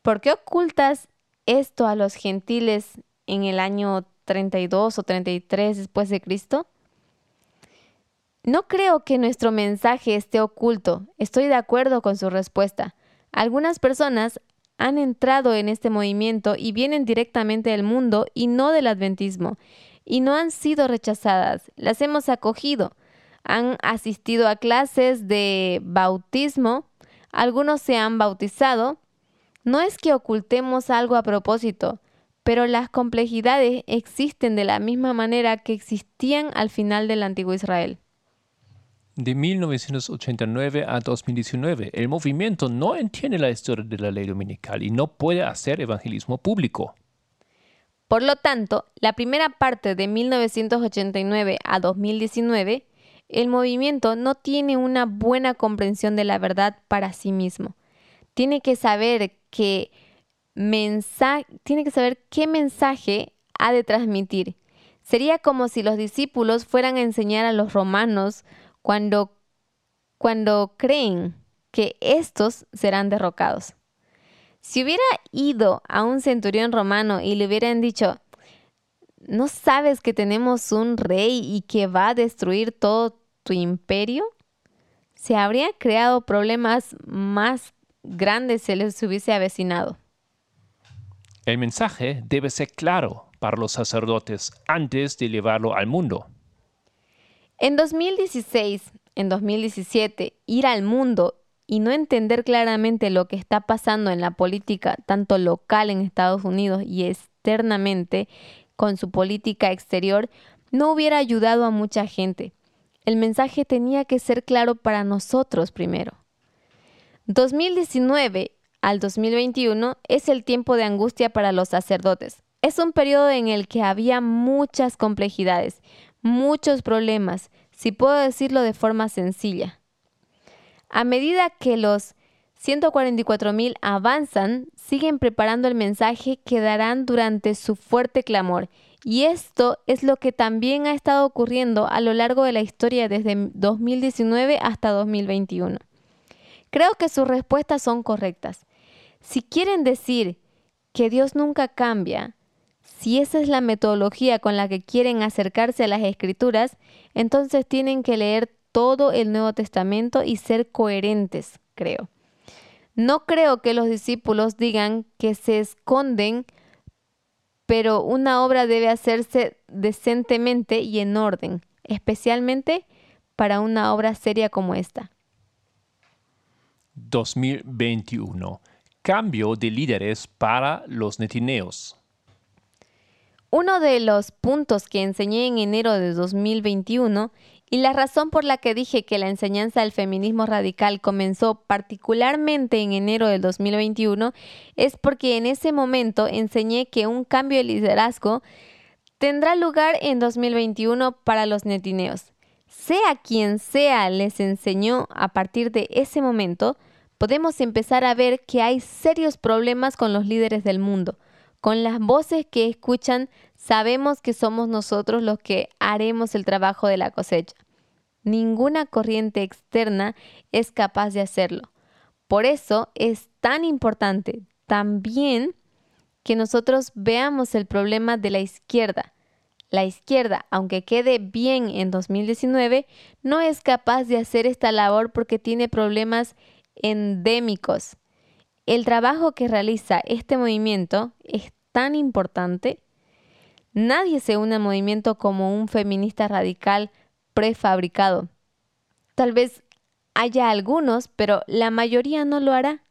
¿por qué ocultas esto a los gentiles en el año 32 o 33 después de Cristo? No creo que nuestro mensaje esté oculto. Estoy de acuerdo con su respuesta. Algunas personas han entrado en este movimiento y vienen directamente del mundo y no del adventismo, y no han sido rechazadas, las hemos acogido, han asistido a clases de bautismo, algunos se han bautizado. No es que ocultemos algo a propósito, pero las complejidades existen de la misma manera que existían al final del antiguo Israel. De 1989 a 2019, el movimiento no entiende la historia de la ley dominical y no puede hacer evangelismo público. Por lo tanto, la primera parte de 1989 a 2019, el movimiento no tiene una buena comprensión de la verdad para sí mismo. Tiene que saber que tiene que saber qué mensaje ha de transmitir. Sería como si los discípulos fueran a enseñar a los romanos cuando, cuando creen que estos serán derrocados. Si hubiera ido a un centurión romano y le hubieran dicho, ¿no sabes que tenemos un rey y que va a destruir todo tu imperio? Se habrían creado problemas más grandes si les hubiese avecinado. El mensaje debe ser claro para los sacerdotes antes de llevarlo al mundo. En 2016, en 2017, ir al mundo y no entender claramente lo que está pasando en la política, tanto local en Estados Unidos y externamente con su política exterior, no hubiera ayudado a mucha gente. El mensaje tenía que ser claro para nosotros primero. 2019 al 2021 es el tiempo de angustia para los sacerdotes. Es un periodo en el que había muchas complejidades, muchos problemas, si puedo decirlo de forma sencilla. A medida que los 144.000 avanzan, siguen preparando el mensaje que darán durante su fuerte clamor. Y esto es lo que también ha estado ocurriendo a lo largo de la historia desde 2019 hasta 2021. Creo que sus respuestas son correctas. Si quieren decir que Dios nunca cambia, si esa es la metodología con la que quieren acercarse a las escrituras, entonces tienen que leer todo el Nuevo Testamento y ser coherentes, creo. No creo que los discípulos digan que se esconden, pero una obra debe hacerse decentemente y en orden, especialmente para una obra seria como esta. 2021. Cambio de líderes para los netineos. Uno de los puntos que enseñé en enero de 2021 y la razón por la que dije que la enseñanza del feminismo radical comenzó particularmente en enero del 2021 es porque en ese momento enseñé que un cambio de liderazgo tendrá lugar en 2021 para los netineos. Sea quien sea les enseñó a partir de ese momento, podemos empezar a ver que hay serios problemas con los líderes del mundo. Con las voces que escuchan, sabemos que somos nosotros los que haremos el trabajo de la cosecha. Ninguna corriente externa es capaz de hacerlo. Por eso es tan importante también que nosotros veamos el problema de la izquierda. La izquierda, aunque quede bien en 2019, no es capaz de hacer esta labor porque tiene problemas endémicos. El trabajo que realiza este movimiento es tan importante. Nadie se une al movimiento como un feminista radical prefabricado. Tal vez haya algunos, pero la mayoría no lo hará,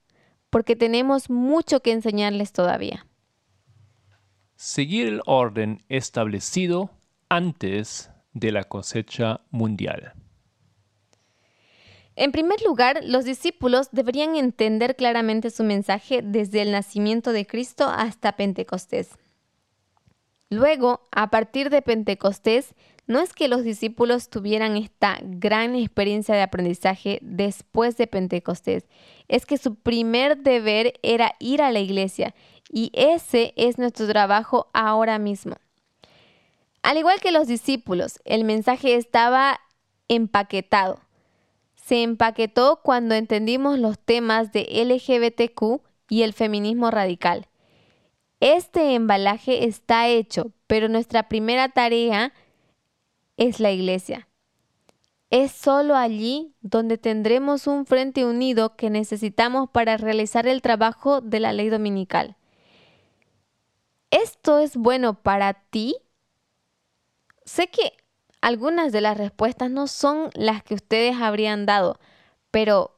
porque tenemos mucho que enseñarles todavía. Seguir el orden establecido antes de la cosecha mundial. En primer lugar, los discípulos deberían entender claramente su mensaje desde el nacimiento de Cristo hasta Pentecostés. Luego, a partir de Pentecostés, no es que los discípulos tuvieran esta gran experiencia de aprendizaje después de Pentecostés, es que su primer deber era ir a la iglesia y ese es nuestro trabajo ahora mismo. Al igual que los discípulos, el mensaje estaba empaquetado se empaquetó cuando entendimos los temas de LGBTQ y el feminismo radical. Este embalaje está hecho, pero nuestra primera tarea es la iglesia. Es solo allí donde tendremos un frente unido que necesitamos para realizar el trabajo de la ley dominical. ¿Esto es bueno para ti? Sé que algunas de las respuestas no son las que ustedes habrían dado, pero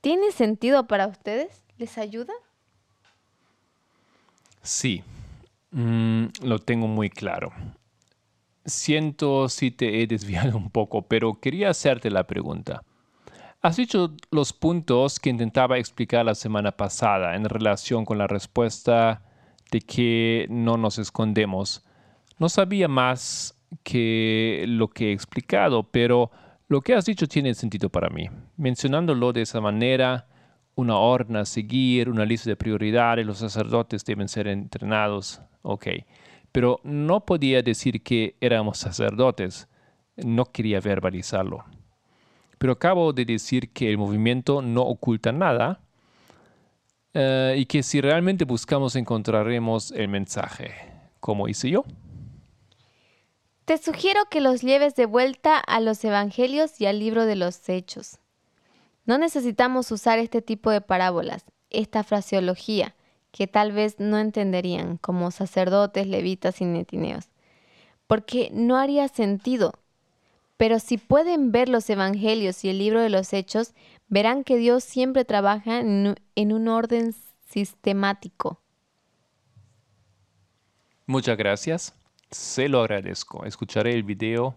¿tiene sentido para ustedes? ¿Les ayuda? Sí, mm, lo tengo muy claro. Siento si te he desviado un poco, pero quería hacerte la pregunta. Has dicho los puntos que intentaba explicar la semana pasada en relación con la respuesta de que no nos escondemos. No sabía más que lo que he explicado, pero lo que has dicho tiene sentido para mí. Mencionándolo de esa manera, una orden a seguir, una lista de prioridades, los sacerdotes deben ser entrenados, ok. Pero no podía decir que éramos sacerdotes, no quería verbalizarlo. Pero acabo de decir que el movimiento no oculta nada eh, y que si realmente buscamos encontraremos el mensaje, como hice yo. Te sugiero que los lleves de vuelta a los Evangelios y al libro de los Hechos. No necesitamos usar este tipo de parábolas, esta fraseología, que tal vez no entenderían como sacerdotes, levitas y netineos, porque no haría sentido. Pero si pueden ver los Evangelios y el libro de los Hechos, verán que Dios siempre trabaja en un orden sistemático. Muchas gracias. Se lo agradezco. Escucharé el video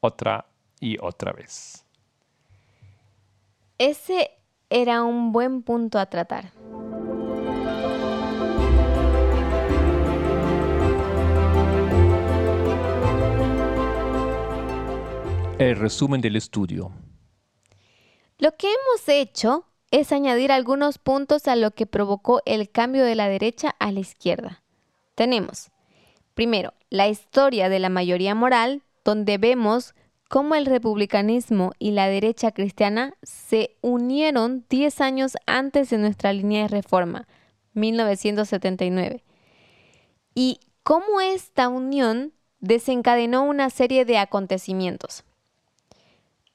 otra y otra vez. Ese era un buen punto a tratar. El resumen del estudio. Lo que hemos hecho es añadir algunos puntos a lo que provocó el cambio de la derecha a la izquierda. Tenemos Primero, la historia de la mayoría moral, donde vemos cómo el republicanismo y la derecha cristiana se unieron 10 años antes de nuestra línea de reforma, 1979. Y cómo esta unión desencadenó una serie de acontecimientos.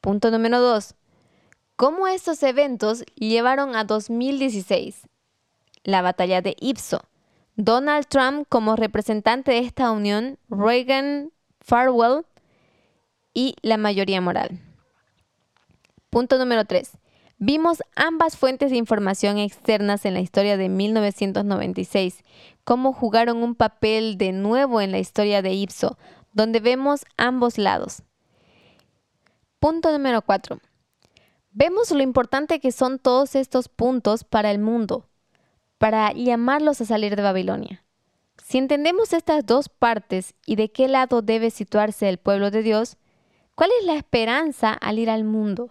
Punto número 2. ¿Cómo estos eventos llevaron a 2016? La batalla de Ipso. Donald Trump como representante de esta unión, Reagan, Farwell y la mayoría moral. Punto número 3. Vimos ambas fuentes de información externas en la historia de 1996, cómo jugaron un papel de nuevo en la historia de Ipso, donde vemos ambos lados. Punto número 4. Vemos lo importante que son todos estos puntos para el mundo, para llamarlos a salir de Babilonia. Si entendemos estas dos partes y de qué lado debe situarse el pueblo de Dios, ¿cuál es la esperanza al ir al mundo?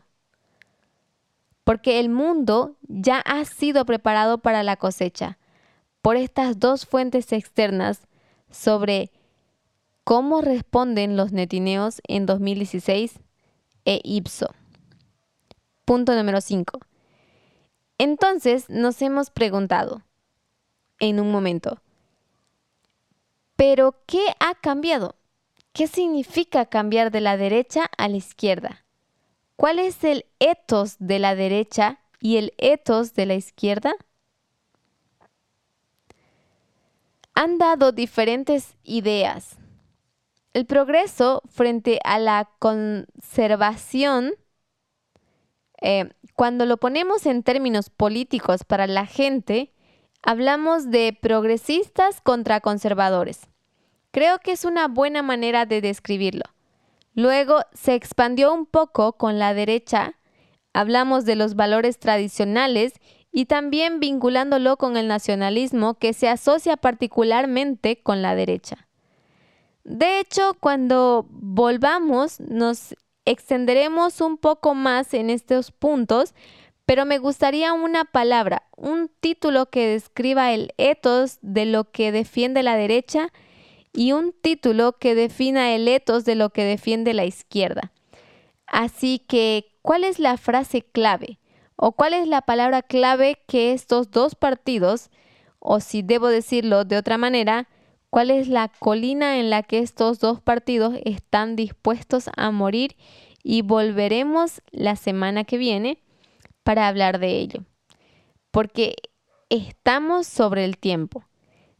porque el mundo ya ha sido preparado para la cosecha por estas dos fuentes externas sobre cómo responden los netineos en 2016 e Ipso. Punto número 5. Entonces nos hemos preguntado en un momento, ¿pero qué ha cambiado? ¿Qué significa cambiar de la derecha a la izquierda? ¿Cuál es el etos de la derecha y el etos de la izquierda? Han dado diferentes ideas. El progreso frente a la conservación, eh, cuando lo ponemos en términos políticos para la gente, hablamos de progresistas contra conservadores. Creo que es una buena manera de describirlo. Luego se expandió un poco con la derecha, hablamos de los valores tradicionales y también vinculándolo con el nacionalismo que se asocia particularmente con la derecha. De hecho, cuando volvamos nos extenderemos un poco más en estos puntos, pero me gustaría una palabra, un título que describa el ethos de lo que defiende la derecha y un título que defina el etos de lo que defiende la izquierda. Así que, ¿cuál es la frase clave? ¿O cuál es la palabra clave que estos dos partidos, o si debo decirlo de otra manera, cuál es la colina en la que estos dos partidos están dispuestos a morir? Y volveremos la semana que viene para hablar de ello. Porque estamos sobre el tiempo.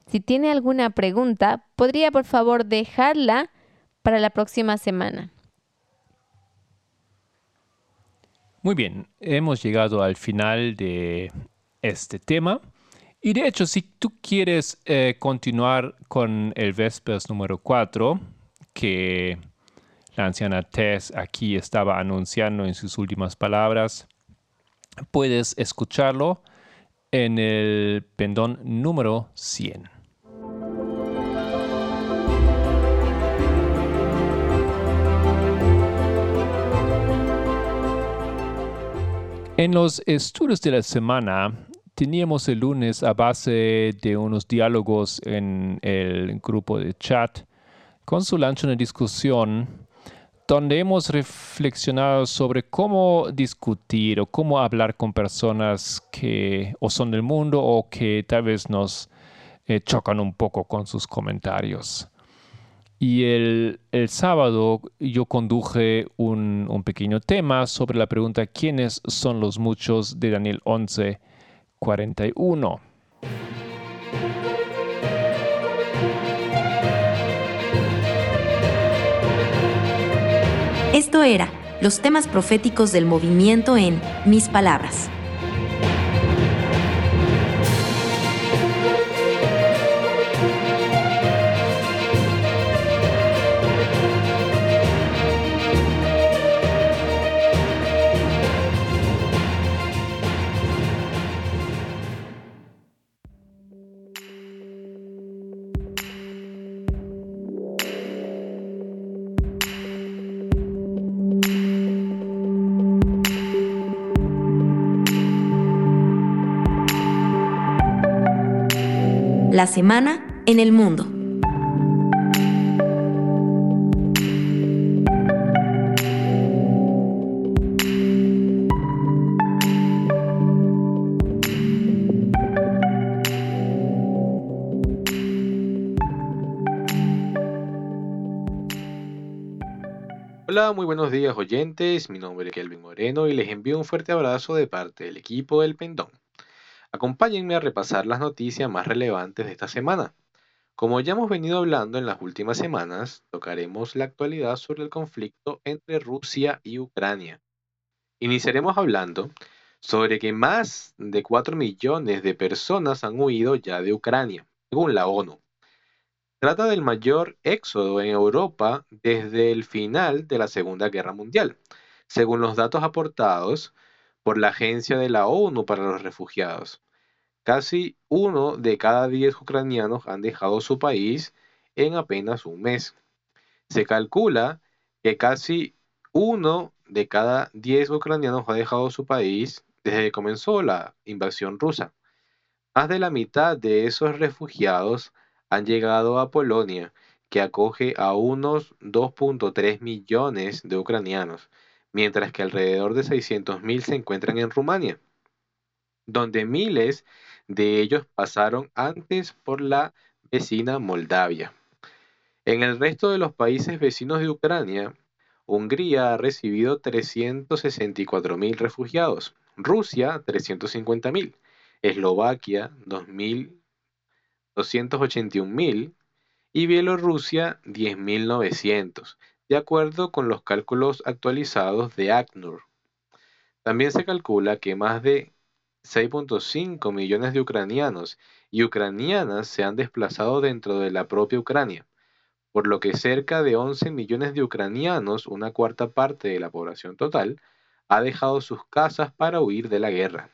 Si tiene alguna pregunta, podría por favor dejarla para la próxima semana. Muy bien, hemos llegado al final de este tema. Y de hecho, si tú quieres eh, continuar con el Vespers número 4, que la anciana Tess aquí estaba anunciando en sus últimas palabras, puedes escucharlo en el pendón número 100. En los estudios de la semana teníamos el lunes a base de unos diálogos en el grupo de chat con su lancha una discusión donde hemos reflexionado sobre cómo discutir o cómo hablar con personas que o son del mundo o que tal vez nos eh, chocan un poco con sus comentarios. Y el, sábado yo conduje un, un, pequeño tema sobre la pregunta ¿quiénes son los muchos de Daniel 11, 41? Esto era los temas proféticos del movimiento en Mis Palabras. La semana en el mundo. Hola, muy buenos días oyentes, mi nombre es Kelvin Moreno y les envío un fuerte abrazo de parte del equipo del Pendón. Acompáñenme a repasar las noticias más relevantes de esta semana. Como ya hemos venido hablando en las últimas semanas, tocaremos la actualidad sobre el conflicto entre Rusia y Ucrania. Iniciaremos hablando sobre que más de 4 millones de personas han huido ya de Ucrania, según la ONU. Trata del mayor éxodo en Europa desde el final de la Segunda Guerra Mundial, según los datos aportados por la Agencia de la ONU para los Refugiados. Casi uno de cada diez ucranianos han dejado su país en apenas un mes. Se calcula que casi uno de cada diez ucranianos ha dejado su país desde que comenzó la invasión rusa. Más de la mitad de esos refugiados han llegado a Polonia, que acoge a unos 2.3 millones de ucranianos, mientras que alrededor de 600.000 se encuentran en Rumania, donde miles de ellos pasaron antes por la vecina Moldavia. En el resto de los países vecinos de Ucrania, Hungría ha recibido 364.000 refugiados, Rusia 350.000, Eslovaquia 281.000 y Bielorrusia 10.900, de acuerdo con los cálculos actualizados de ACNUR. También se calcula que más de 6.5 millones de ucranianos y ucranianas se han desplazado dentro de la propia Ucrania, por lo que cerca de 11 millones de ucranianos, una cuarta parte de la población total, ha dejado sus casas para huir de la guerra.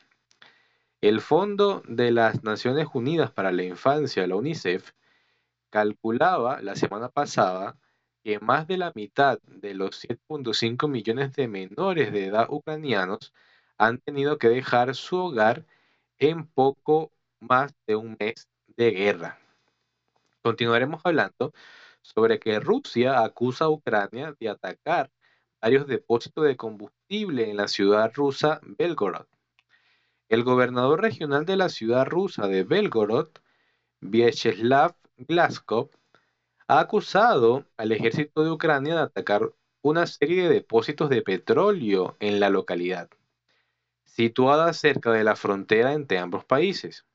El Fondo de las Naciones Unidas para la Infancia, la UNICEF, calculaba la semana pasada que más de la mitad de los 7.5 millones de menores de edad ucranianos han tenido que dejar su hogar en poco más de un mes de guerra. Continuaremos hablando sobre que Rusia acusa a Ucrania de atacar varios depósitos de combustible en la ciudad rusa Belgorod. El gobernador regional de la ciudad rusa de Belgorod, Vyacheslav Glaskov, ha acusado al ejército de Ucrania de atacar una serie de depósitos de petróleo en la localidad, situada cerca de la frontera entre ambos países,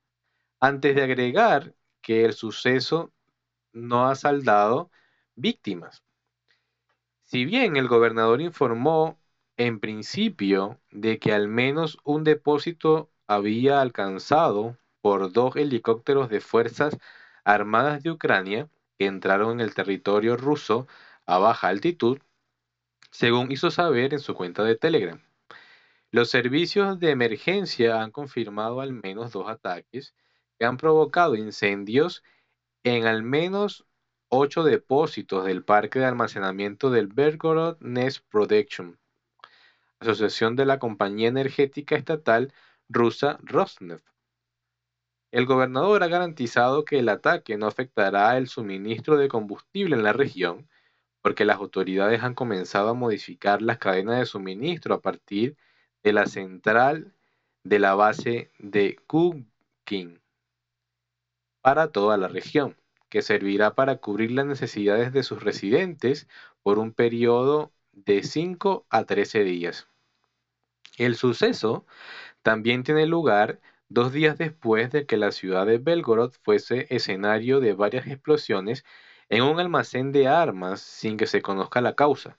antes de agregar que el suceso no ha saldado víctimas. Si bien el gobernador informó en principio de que al menos un depósito había alcanzado por dos helicópteros de Fuerzas Armadas de Ucrania que entraron en el territorio ruso a baja altitud, según hizo saber en su cuenta de Telegram. Los servicios de emergencia han confirmado al menos dos ataques que han provocado incendios en al menos ocho depósitos del parque de almacenamiento del Belgorod Nest Production, asociación de la compañía energética estatal rusa Rosneft. El gobernador ha garantizado que el ataque no afectará el suministro de combustible en la región, porque las autoridades han comenzado a modificar las cadenas de suministro a partir de la central de la base de Kukin para toda la región que servirá para cubrir las necesidades de sus residentes por un periodo de 5 a 13 días. El suceso también tiene lugar dos días después de que la ciudad de Belgorod fuese escenario de varias explosiones en un almacén de armas sin que se conozca la causa.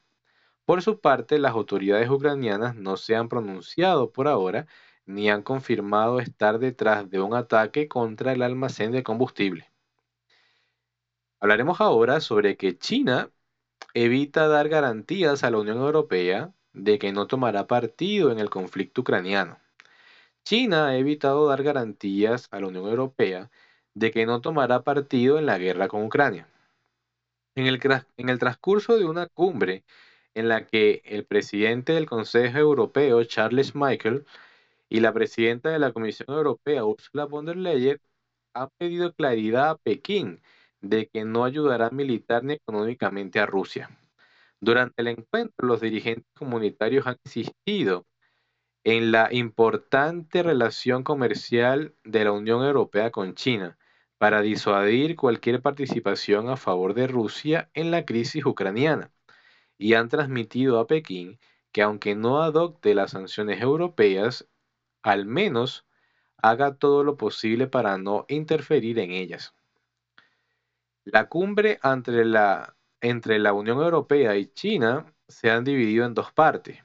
Por su parte, las autoridades ucranianas no se han pronunciado por ahora ni han confirmado estar detrás de un ataque contra el almacén de combustible. Hablaremos ahora sobre que China evita dar garantías a la Unión Europea de que no tomará partido en el conflicto ucraniano. China ha evitado dar garantías a la Unión Europea de que no tomará partido en la guerra con Ucrania. En el, en el, transcurso de una cumbre en la que el presidente del Consejo Europeo, Charles Michael, y la presidenta de la Comisión Europea, Ursula von der Leyen, han pedido claridad a Pekín de que no ayudará militar ni económicamente a Rusia. Durante el encuentro, los dirigentes comunitarios han insistido en la importante relación comercial de la Unión Europea con China para disuadir cualquier participación a favor de Rusia en la crisis ucraniana. Y han transmitido a Pekín que aunque no adopte las sanciones europeas, al menos haga todo lo posible para no interferir en ellas. La cumbre entre la, entre la Unión Europea y China se han dividido en dos partes.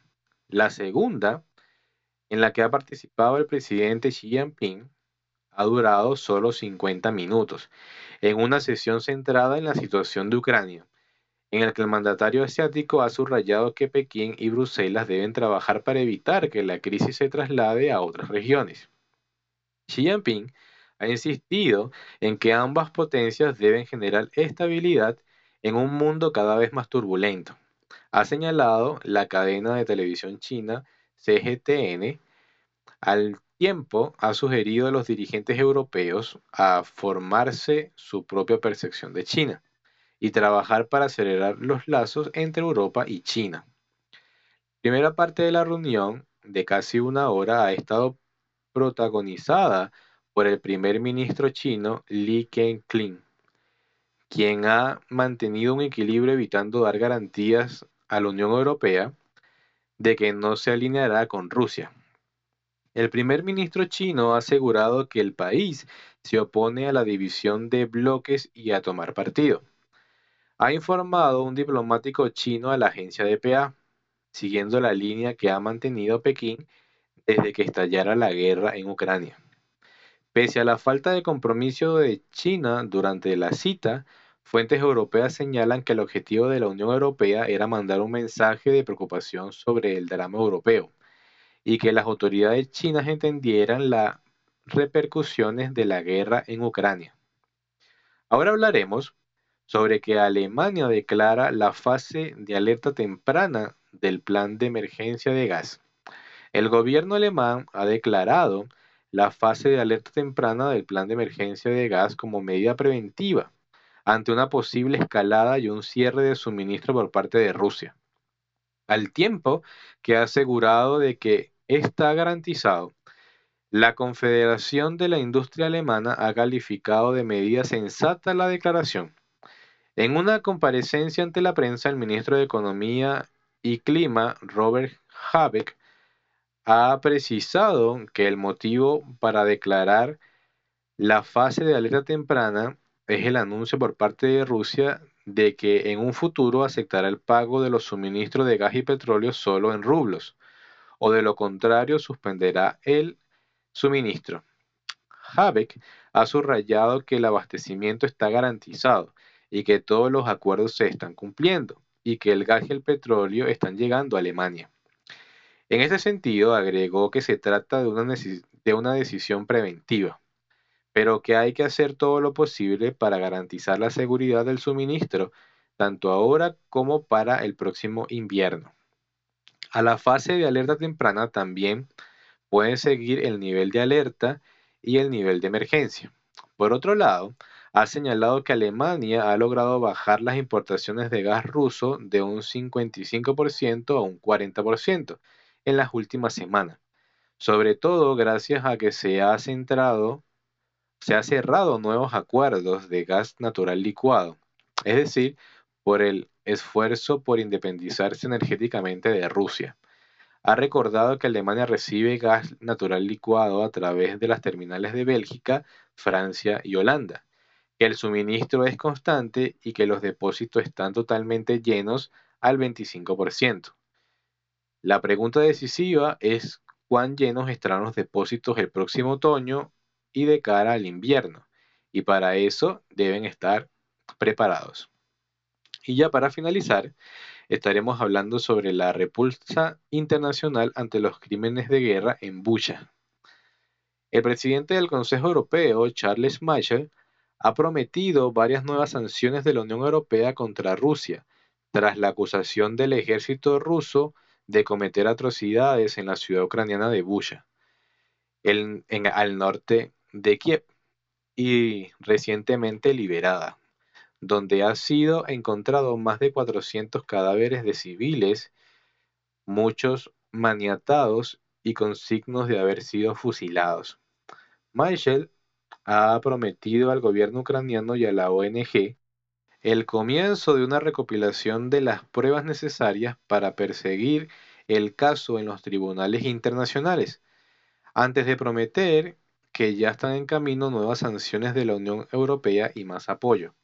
La segunda, en la que ha participado el presidente Xi Jinping, ha durado solo 50 minutos, en una sesión centrada en la situación de Ucrania, en el que el mandatario asiático ha subrayado que Pekín y Bruselas deben trabajar para evitar que la crisis se traslade a otras regiones. Xi Jinping ha insistido en que ambas potencias deben generar estabilidad en un mundo cada vez más turbulento. Ha señalado la cadena de televisión china CGTN al tiempo ha sugerido a los dirigentes europeos a formarse su propia percepción de China y trabajar para acelerar los lazos entre Europa y China. primera parte de la reunión, de casi una hora, ha estado protagonizada por el primer ministro chino Li Keqiang, quien ha mantenido un equilibrio evitando dar garantías a la Unión Europea de que no se alineará con Rusia. El primer ministro chino ha asegurado que el país se opone a la división de bloques y a tomar partido. Ha informado un diplomático chino a la agencia de PA, siguiendo la línea que ha mantenido Pekín desde que estallara la guerra en Ucrania. Pese a la falta de compromiso de China durante la cita, fuentes europeas señalan que el objetivo de la Unión Europea era mandar un mensaje de preocupación sobre el drama europeo y que las autoridades chinas entendieran las repercusiones de la guerra en Ucrania. Ahora hablaremos sobre que Alemania declara la fase de alerta temprana del plan de emergencia de gas. El gobierno alemán ha declarado la fase de alerta temprana del plan de emergencia de gas como medida preventiva ante una posible escalada y un cierre de suministro por parte de Rusia. Al tiempo que ha asegurado de que está garantizado. La Confederación de la Industria Alemana ha calificado de medida sensata la declaración. En una comparecencia ante la prensa, el ministro de Economía y Clima, Robert Habeck, ha precisado que el motivo para declarar la fase de alerta temprana es el anuncio por parte de Rusia de que en un futuro aceptará el pago de los suministros de gas y petróleo solo en rublos, o de lo contrario suspenderá el suministro. Habeck ha subrayado que el abastecimiento está garantizado y que todos los acuerdos se están cumpliendo y que el gas y el petróleo están llegando a Alemania. En ese sentido, agregó que se trata de una, de una decisión preventiva, pero que hay que hacer todo lo posible para garantizar la seguridad del suministro, tanto ahora como para el próximo invierno. A la fase de alerta temprana también pueden seguir el nivel de alerta y el nivel de emergencia. Por otro lado, ha señalado que Alemania ha logrado bajar las importaciones de gas ruso de un 55% a un 40% en las últimas semanas, sobre todo gracias a que se ha centrado se ha cerrado nuevos acuerdos de gas natural licuado, es decir, por el esfuerzo por independizarse energéticamente de Rusia. Ha recordado que Alemania recibe gas natural licuado a través de las terminales de Bélgica, Francia y Holanda, que el suministro es constante y que los depósitos están totalmente llenos al 25%. La pregunta decisiva es cuán llenos estarán los depósitos el próximo otoño y de cara al invierno, y para eso deben estar preparados. Y ya para finalizar, estaremos hablando sobre la repulsa internacional ante los crímenes de guerra en Bucha. El presidente del Consejo Europeo, Charles Michel, ha prometido varias nuevas sanciones de la Unión Europea contra Rusia, tras la acusación del ejército ruso de cometer atrocidades en la ciudad ucraniana de Bucha, al norte de Kiev, y recientemente liberada donde ha sido encontrado más de 400 cadáveres de civiles, muchos maniatados y con signos de haber sido fusilados. Michel ha prometido al gobierno ucraniano y a la ONG el comienzo de una recopilación de las pruebas necesarias para perseguir el caso en los tribunales internacionales, antes de prometer que ya están en camino nuevas sanciones de la Unión Europea y más apoyo.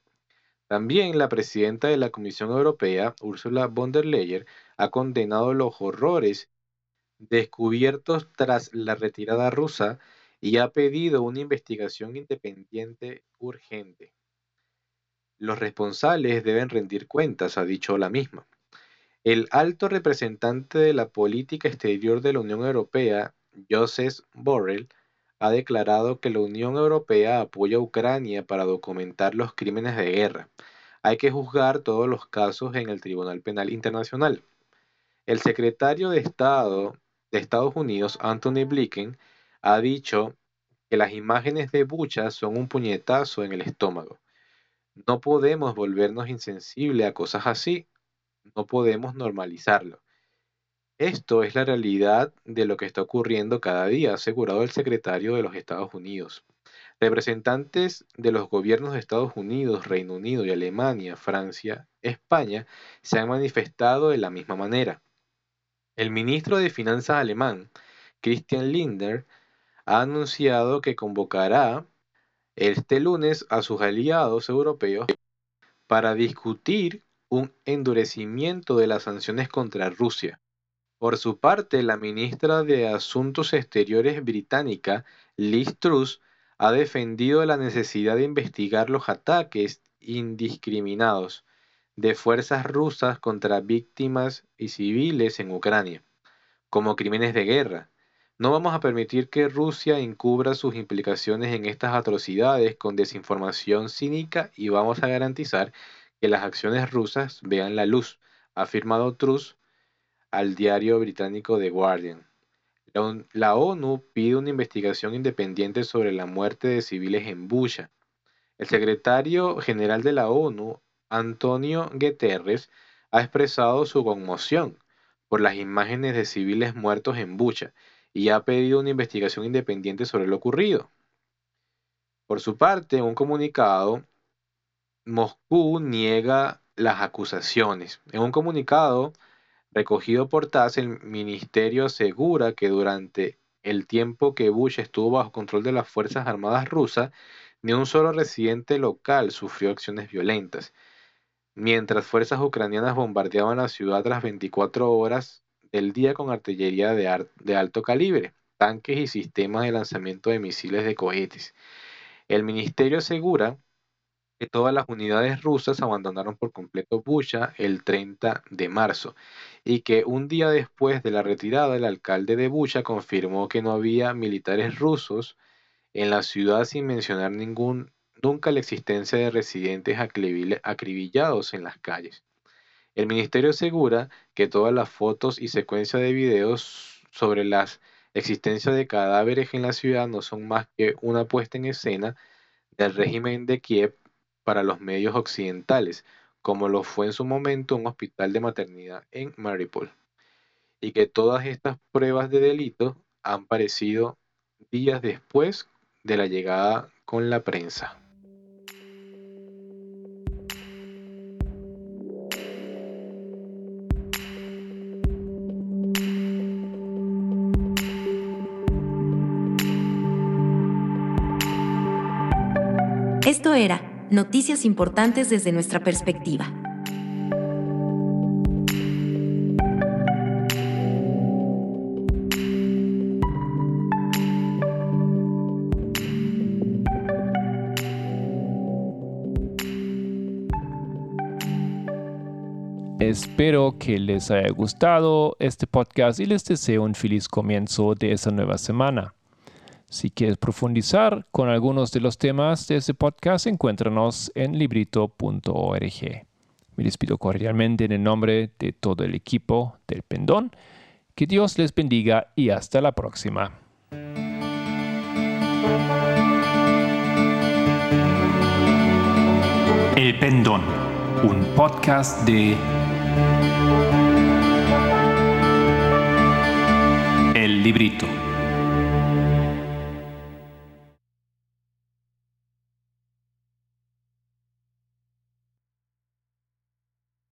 También la presidenta de la Comisión Europea, Ursula von der Leyen, ha condenado los horrores descubiertos tras la retirada rusa y ha pedido una investigación independiente urgente. Los responsables deben rendir cuentas, ha dicho la misma. El alto representante de la política exterior de la Unión Europea, Joseph Borrell, ha declarado que la Unión Europea apoya a Ucrania para documentar los crímenes de guerra. Hay que juzgar todos los casos en el Tribunal Penal Internacional. El secretario de Estado de Estados Unidos, Anthony Blinken, ha dicho que las imágenes de Bucha son un puñetazo en el estómago. No podemos volvernos insensibles a cosas así. No podemos normalizarlo. Esto es la realidad de lo que está ocurriendo cada día, ha asegurado el secretario de los Estados Unidos. Representantes de los gobiernos de Estados Unidos, Reino Unido y Alemania, Francia, España se han manifestado de la misma manera. El ministro de Finanzas alemán, Christian Lindner, ha anunciado que convocará este lunes a sus aliados europeos para discutir un endurecimiento de las sanciones contra Rusia. Por su parte, la ministra de Asuntos Exteriores británica, Liz Truss, ha defendido la necesidad de investigar los ataques indiscriminados de fuerzas rusas contra víctimas y civiles en Ucrania, como crímenes de guerra. No vamos a permitir que Rusia encubra sus implicaciones en estas atrocidades con desinformación cínica y vamos a garantizar que las acciones rusas vean la luz, ha afirmado Truss al diario británico The Guardian. La ONU pide una investigación independiente sobre la muerte de civiles en Bucha. El secretario general de la ONU, Antonio Guterres, ha expresado su conmoción por las imágenes de civiles muertos en Bucha y ha pedido una investigación independiente sobre lo ocurrido. Por su parte, en un comunicado, Moscú niega las acusaciones. En un comunicado, Recogido por TAS, el ministerio asegura que durante el tiempo que Bush estuvo bajo control de las Fuerzas Armadas rusas, ni un solo residente local sufrió acciones violentas. Mientras fuerzas ucranianas bombardeaban la ciudad tras 24 horas del día con artillería de, de alto calibre, tanques y sistemas de lanzamiento de misiles de cohetes. El ministerio asegura que todas las unidades rusas abandonaron por completo Bucha el 30 de marzo y que un día después de la retirada el alcalde de Bucha confirmó que no había militares rusos en la ciudad sin mencionar ningún, nunca la existencia de residentes acribillados en las calles. El ministerio asegura que todas las fotos y secuencias de videos sobre la existencia de cadáveres en la ciudad no son más que una puesta en escena del régimen de Kiev para los medios occidentales, como lo fue en su momento un hospital de maternidad en Mariupol, y que todas estas pruebas de delito han aparecido días después de la llegada con la prensa. Esto era Noticias importantes desde nuestra perspectiva. Espero que les haya gustado este podcast y les deseo un feliz comienzo de esa nueva semana. Si quieres profundizar con algunos de los temas de este podcast, encuéntranos en librito.org. Me despido cordialmente en el nombre de todo el equipo del Pendón. Que Dios les bendiga y hasta la próxima. El Pendón, un podcast de El Librito.